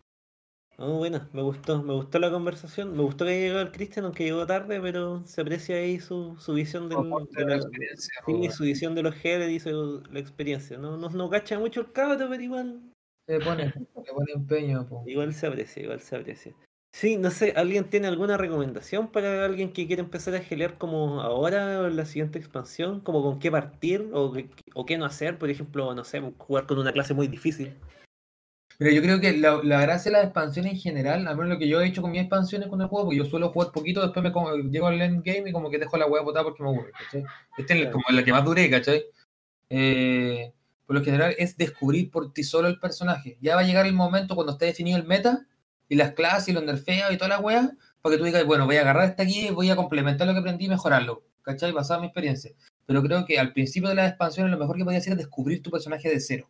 Oh, buena, me gustó, me gustó la conversación, me gustó que haya llegado el Cristian, aunque llegó tarde, pero se aprecia ahí su, su visión del, de la la- experiencia, sí, po, su visión de los Heads y su, la experiencia. No, no, no cacha mucho el cabro, pero igual, Le pone, le pone empeño, po. igual se aprecia, igual se aprecia. Sí, no sé, ¿alguien tiene alguna recomendación para alguien que quiere empezar a gelear como ahora o en la siguiente expansión? ¿Como con qué partir o, o qué no hacer? Por ejemplo, no sé, jugar con una clase muy difícil. Mira, yo creo que la, la gracia de las expansiones en general, al menos lo que yo he hecho con mis expansiones con el juego, porque yo suelo jugar poquito, después me como- llego al endgame y como que dejo la hueá botada porque me aburre, ¿cachai? Este es como la que más duré, ¿cachai? Eh, por lo general es descubrir por ti solo el personaje. Ya va a llegar el momento cuando esté definido el meta y las clases y los nerfeos y toda la weá, para que tú digas, bueno, voy a agarrar esta aquí y voy a complementar lo que aprendí y mejorarlo, ¿cachai? Basado en mi experiencia. Pero creo que al principio de las expansiones lo mejor que podía hacer es descubrir tu personaje de cero.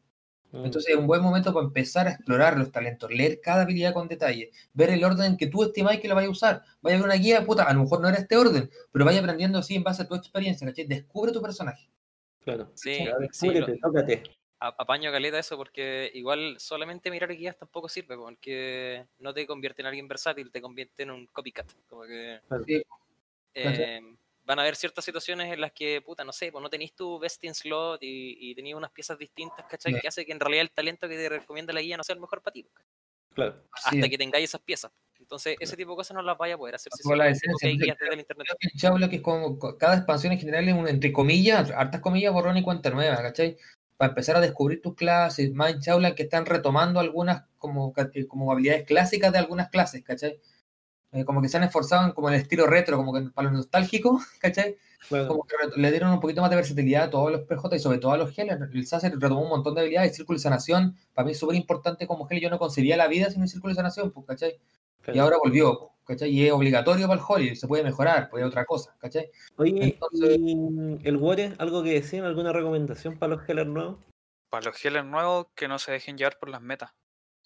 Mm, Entonces es un buen momento para empezar a explorar los talentos, leer cada habilidad con detalle, ver el orden que tú estimáis que lo vaya a usar. Vaya a ver una guía, puta, a lo mejor no era este orden, pero vaya aprendiendo así en base a tu experiencia, ¿cachai? Descubre tu personaje. claro. Sí, sí, lo- tócate. apaño caleta eso porque igual solamente mirar guías tampoco sirve porque no te convierte en alguien versátil, te convierte en un copycat. Como que Sí. eh, van a haber ciertas situaciones en las que, puta, no sé, pues no tenéis tu best in slot y, y tenéis unas piezas distintas, ¿cachai? Que hace que en realidad el talento que te recomienda la guía no sea el mejor para ti, pues, Claro. Hasta que tengáis esas piezas. Entonces, ese tipo de cosas no las vaya a poder hacer si la hay esencia, guías desde el internet. Creo que el que es como cada expansión en general es un, entre comillas, hartas comillas, borrón y cuenta nueva, ¿cachai? Para empezar a descubrir tus clases, más en Chabla que están retomando algunas como, como habilidades clásicas de algunas clases, ¿cachai? Eh, como que se han esforzado en como el estilo retro, como que para los nostálgicos, ¿cachai? Como que le dieron un poquito más de versatilidad a todos los PJ y sobre todo a los Healers. El Sacer retomó un montón de habilidades, el círculo de sanación, para mí es súper importante como Healer, yo no concebía la vida sin el círculo de sanación, pues, ¿cachai? claro. Y ahora volvió, pues, ¿cachai? Y es obligatorio para el Holy, se puede mejorar, es otra cosa, ¿cachai? Oye, Entonces- ¿y el Wore, algo que decían, alguna recomendación para los Healers nuevos? Para los healers nuevos, que no se dejen llevar por las metas.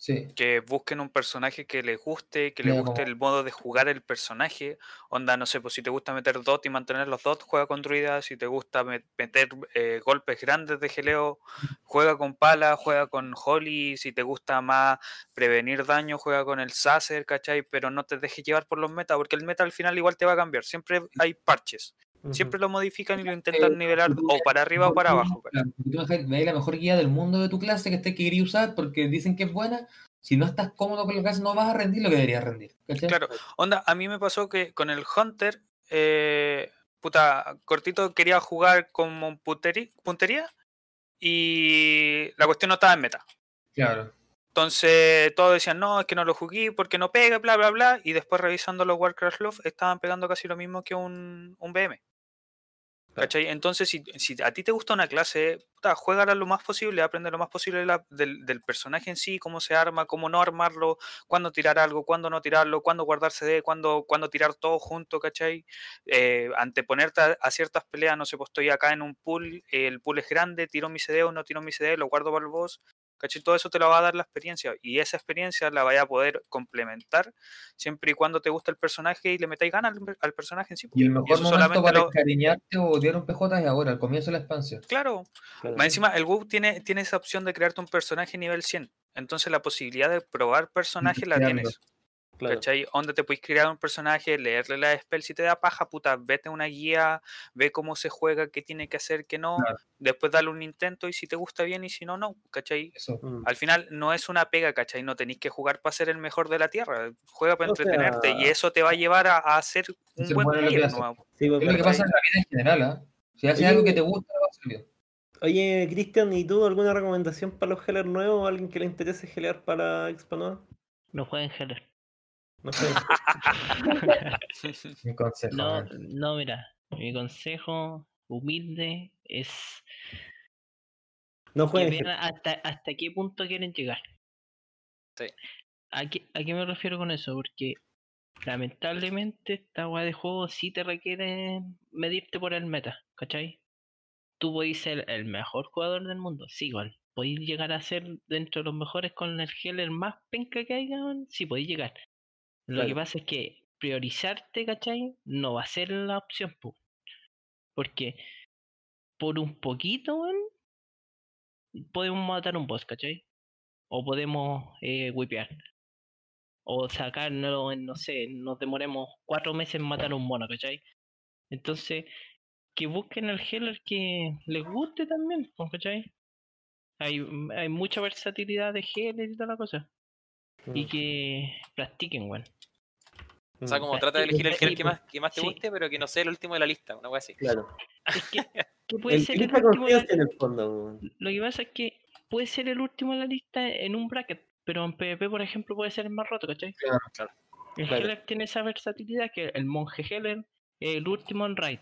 Sí. Que busquen un personaje que les guste, que les guste como- el modo de jugar el personaje. Onda, no sé, pues si te gusta meter dot y mantener los dot, juega con druida. Si te gusta met- meter eh, golpes grandes de geleo, juega con pala, juega con holy. Si te gusta más prevenir daño, juega con el sacer, ¿cachai? Pero no te dejes llevar por los metas, porque el meta al final igual te va a cambiar. Siempre hay parches. Siempre lo modifican y lo intentan nivelar o para arriba o para abajo. Claro, tú la mejor guía del mundo de tu clase que esté que querías usar porque dicen que es buena. Si no estás cómodo con la clase, no vas a rendir lo que deberías rendir. ¿cachai? Claro, onda, a mí me pasó que con el Hunter, eh, puta, cortito quería jugar como punteri- puntería y la cuestión no estaba en meta. Claro. Entonces todos decían, no, es que no lo jugué porque no pega, bla, bla, bla. Y después revisando los Warcraft Love estaban pegando casi lo mismo que un, un BM. ¿Cachai? Entonces, si, a ti te gusta una clase, puta, juégala lo más posible, aprende lo más posible del, personaje en sí, cómo se arma, cómo no armarlo, cuándo tirar algo, cuándo no tirarlo, cuándo guardarse de, cuándo, tirar todo junto, ¿cachai? Eh, anteponerte a, ciertas peleas, no sé, pues estoy acá en un pool, el pool es grande, tiro mi CD o no tiro mi CD, lo guardo para el boss, ¿cachai? Todo eso te lo va a dar la experiencia y esa experiencia la vaya a poder complementar siempre y cuando te guste el personaje y le metáis ganas al, al personaje en sí. Y el mejor momento solamente para lo- encariñarte o odiar un PJ es ahora, al comienzo de la expansión. Claro, Claro. más encima, el WoW tiene, tiene esa opción de crearte un personaje nivel 100. Entonces la posibilidad de probar personajes la tienes. Claro. ¿Cachai? Donde te puedes crear un personaje, leerle la spell, si te da paja, puta, vete a una guía, ve cómo se juega, qué tiene que hacer, qué no, Claro. después dale un intento y si te gusta bien y si no, no, ¿cachai? Eso. Mm. Al final no es una pega, ¿cachai? No tenéis que jugar para ser el mejor de la tierra, juega para O sea- entretenerte y eso te va a llevar a, a ser un buen player. ¿no? Sí, pues, Es lo que pasa en la vida en general, ¿ah? Si haces Oye, algo que te gusta, lo vas a hacer bien. Oye, Cristian, ¿y tú alguna recomendación para los Heller nuevos o alguien que le interese gelear para Nueva? No jueguen Heller. No sé. Mi consejo. No, no, mira, mi consejo humilde es No que vean hasta, hasta qué punto quieren llegar. Sí. ¿A qué, ¿A qué me refiero con eso? Porque lamentablemente esta weá de juego sí te requiere medirte por el meta, ¿cachai? Tú podés ser el mejor jugador del mundo, sí, igual. Podéis llegar a ser dentro de los mejores con el healer más penca que haya, weón, sí podéis llegar. Lo que pasa es que priorizarte, ¿cachai? No va a ser la opción, po. Porque por un poquito, podemos matar un boss, ¿cachai? O podemos eh, wipear. O sacarnos, en, no sé, nos demoremos cuatro meses en matar un mono, ¿cachai? Entonces, que busquen el healer que les guste también, ¿cachai? Hay, hay mucha versatilidad de healer y toda la cosa. Y Mm, que practiquen, weón. O sea, mm, como trata de elegir el gel que más, que más te sí. guste, pero que no sea el último de la lista, una wea así. Claro. Es que, que puede El ser el último de en el fondo. Lo que pasa es que puede ser el último en la lista en un bracket, pero en PvP, por ejemplo, puede ser el más roto, ¿cachai? Claro, claro. El Claro. Heller tiene esa versatilidad que el monje Heller es el último en raid,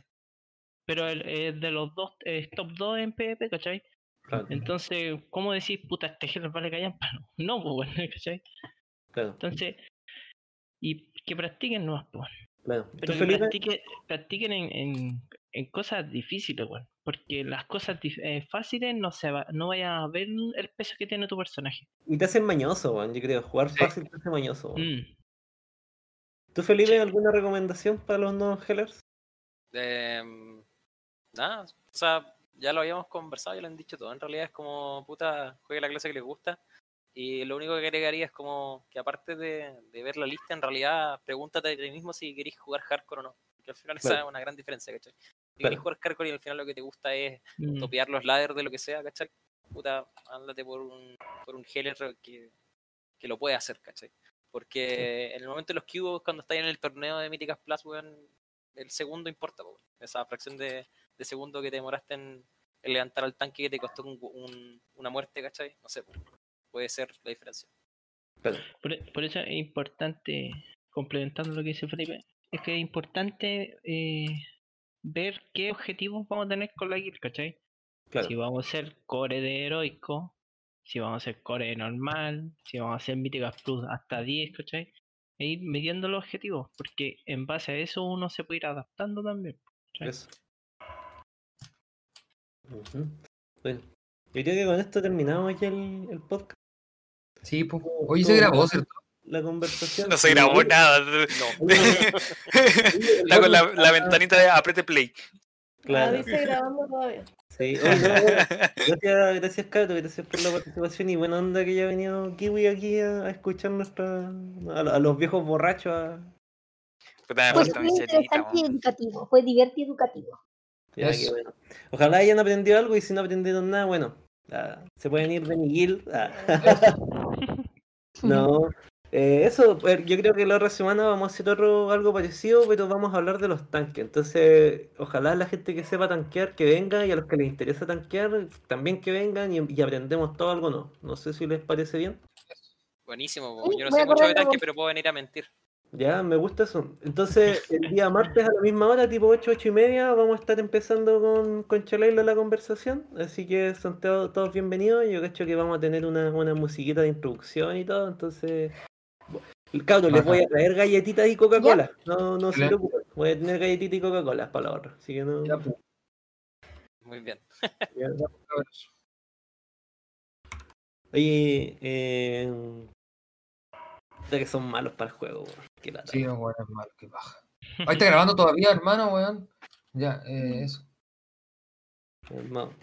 pero el, es de los dos, es top 2 en PvP, ¿cachai? Claro, Entonces, ¿cómo decís, puta, este Heller vale callan? No, pues, bueno, ¿cachai? claro, Entonces, y que practiquen nomás, pues. claro. ¿Tú, Pero que Felipe? practique- practiquen en, en, en cosas difíciles, weón. Porque las cosas eh, fáciles no se va, no vaya a ver el peso que tiene tu personaje. Y te hacen mañoso, weón, yo creo. Jugar Sí. fácil te hace mañoso. weón. Mm. ¿Tú, Felipe, alguna recomendación para los nuevos Hellers? Em, nada, o sea, ya lo habíamos conversado, ya lo han dicho todo. En realidad es como, puta, juegue la clase que les gusta. Y lo único que agregaría es como que aparte de, de ver la lista, en realidad pregúntate a ti mismo si queréis jugar hardcore o no. Porque al final esa es una gran diferencia, ¿cachai? Si Claro. queréis jugar hardcore y al final lo que te gusta es Mm. topear los ladders de lo que sea, ¿cachai? Puta, ándate por un, por un healer que, que lo puede hacer, ¿cachai? Porque en el momento de los cubos, cuando estáis en el torneo de Míticas Plus, weón, el segundo importa, po, weón. esa fracción de, de segundo que te demoraste en, en levantar al tanque que te costó un- un- una muerte, ¿cachai? No sé, puede ser la diferencia. Por, por eso es importante, complementando lo que dice Felipe, es que es importante eh, ver qué objetivos vamos a tener con la guild, ¿cachai? Claro. Si vamos a ser core de heroico, si vamos a ser core de normal, si vamos a hacer míticas plus hasta 10, ¿cachai? E ir midiendo los objetivos, porque en base a eso uno se puede ir adaptando también. ¿cachai? Eso. Bueno, yo creo que con esto terminamos ya el, el podcast. Sí, pues. Oye, se grabó, ¿cierto? La conversación. No se grabó nada. Está con la, la ventanita de apriete play. Ah, Claro, dice grabando todavía. sí. Oye, no, gracias, gracias, Cato, gracias por la participación y buena onda que haya venido Kiwi aquí a, a escuchar nuestra, a, lo- a los viejos borrachos. a- Fue interesante y educativo, fue divertido y educativo. Ya, bueno. Ojalá hayan aprendido algo y si no aprendieron nada, bueno, ah, se pueden ir de mi guild. ah. No, eh, eso, pues, yo creo que la otra semana vamos a hacer otro, algo parecido, pero vamos a hablar de los tanques. Entonces, ojalá la gente que sepa tanquear que venga y a los que les interesa tanquear también que vengan y, y aprendemos todo algo no. No sé si les parece bien. Buenísimo, yo no sé mucho de tanque, pero puedo venir a mentir. Ya, me gusta eso. Entonces, el día martes a la misma hora, tipo 8, 8 y media, vamos a estar empezando con, con Chalailo la conversación. Así que son todos, todos bienvenidos. Yo cacho que vamos a tener una, una musiquita de introducción y todo. Entonces, cabro, les voy a traer galletitas y Coca-Cola. No, no se preocupen. Voy a tener galletitas y Coca-Cola para la hora. Así que no. Ya, pues, Muy bien. ya. Oye, eh. Que son malos para el juego, weón. Sí, weón, es malo, qué paja. Ahí está grabando todavía, hermano, weón. Ya, eh, eso. Hermano.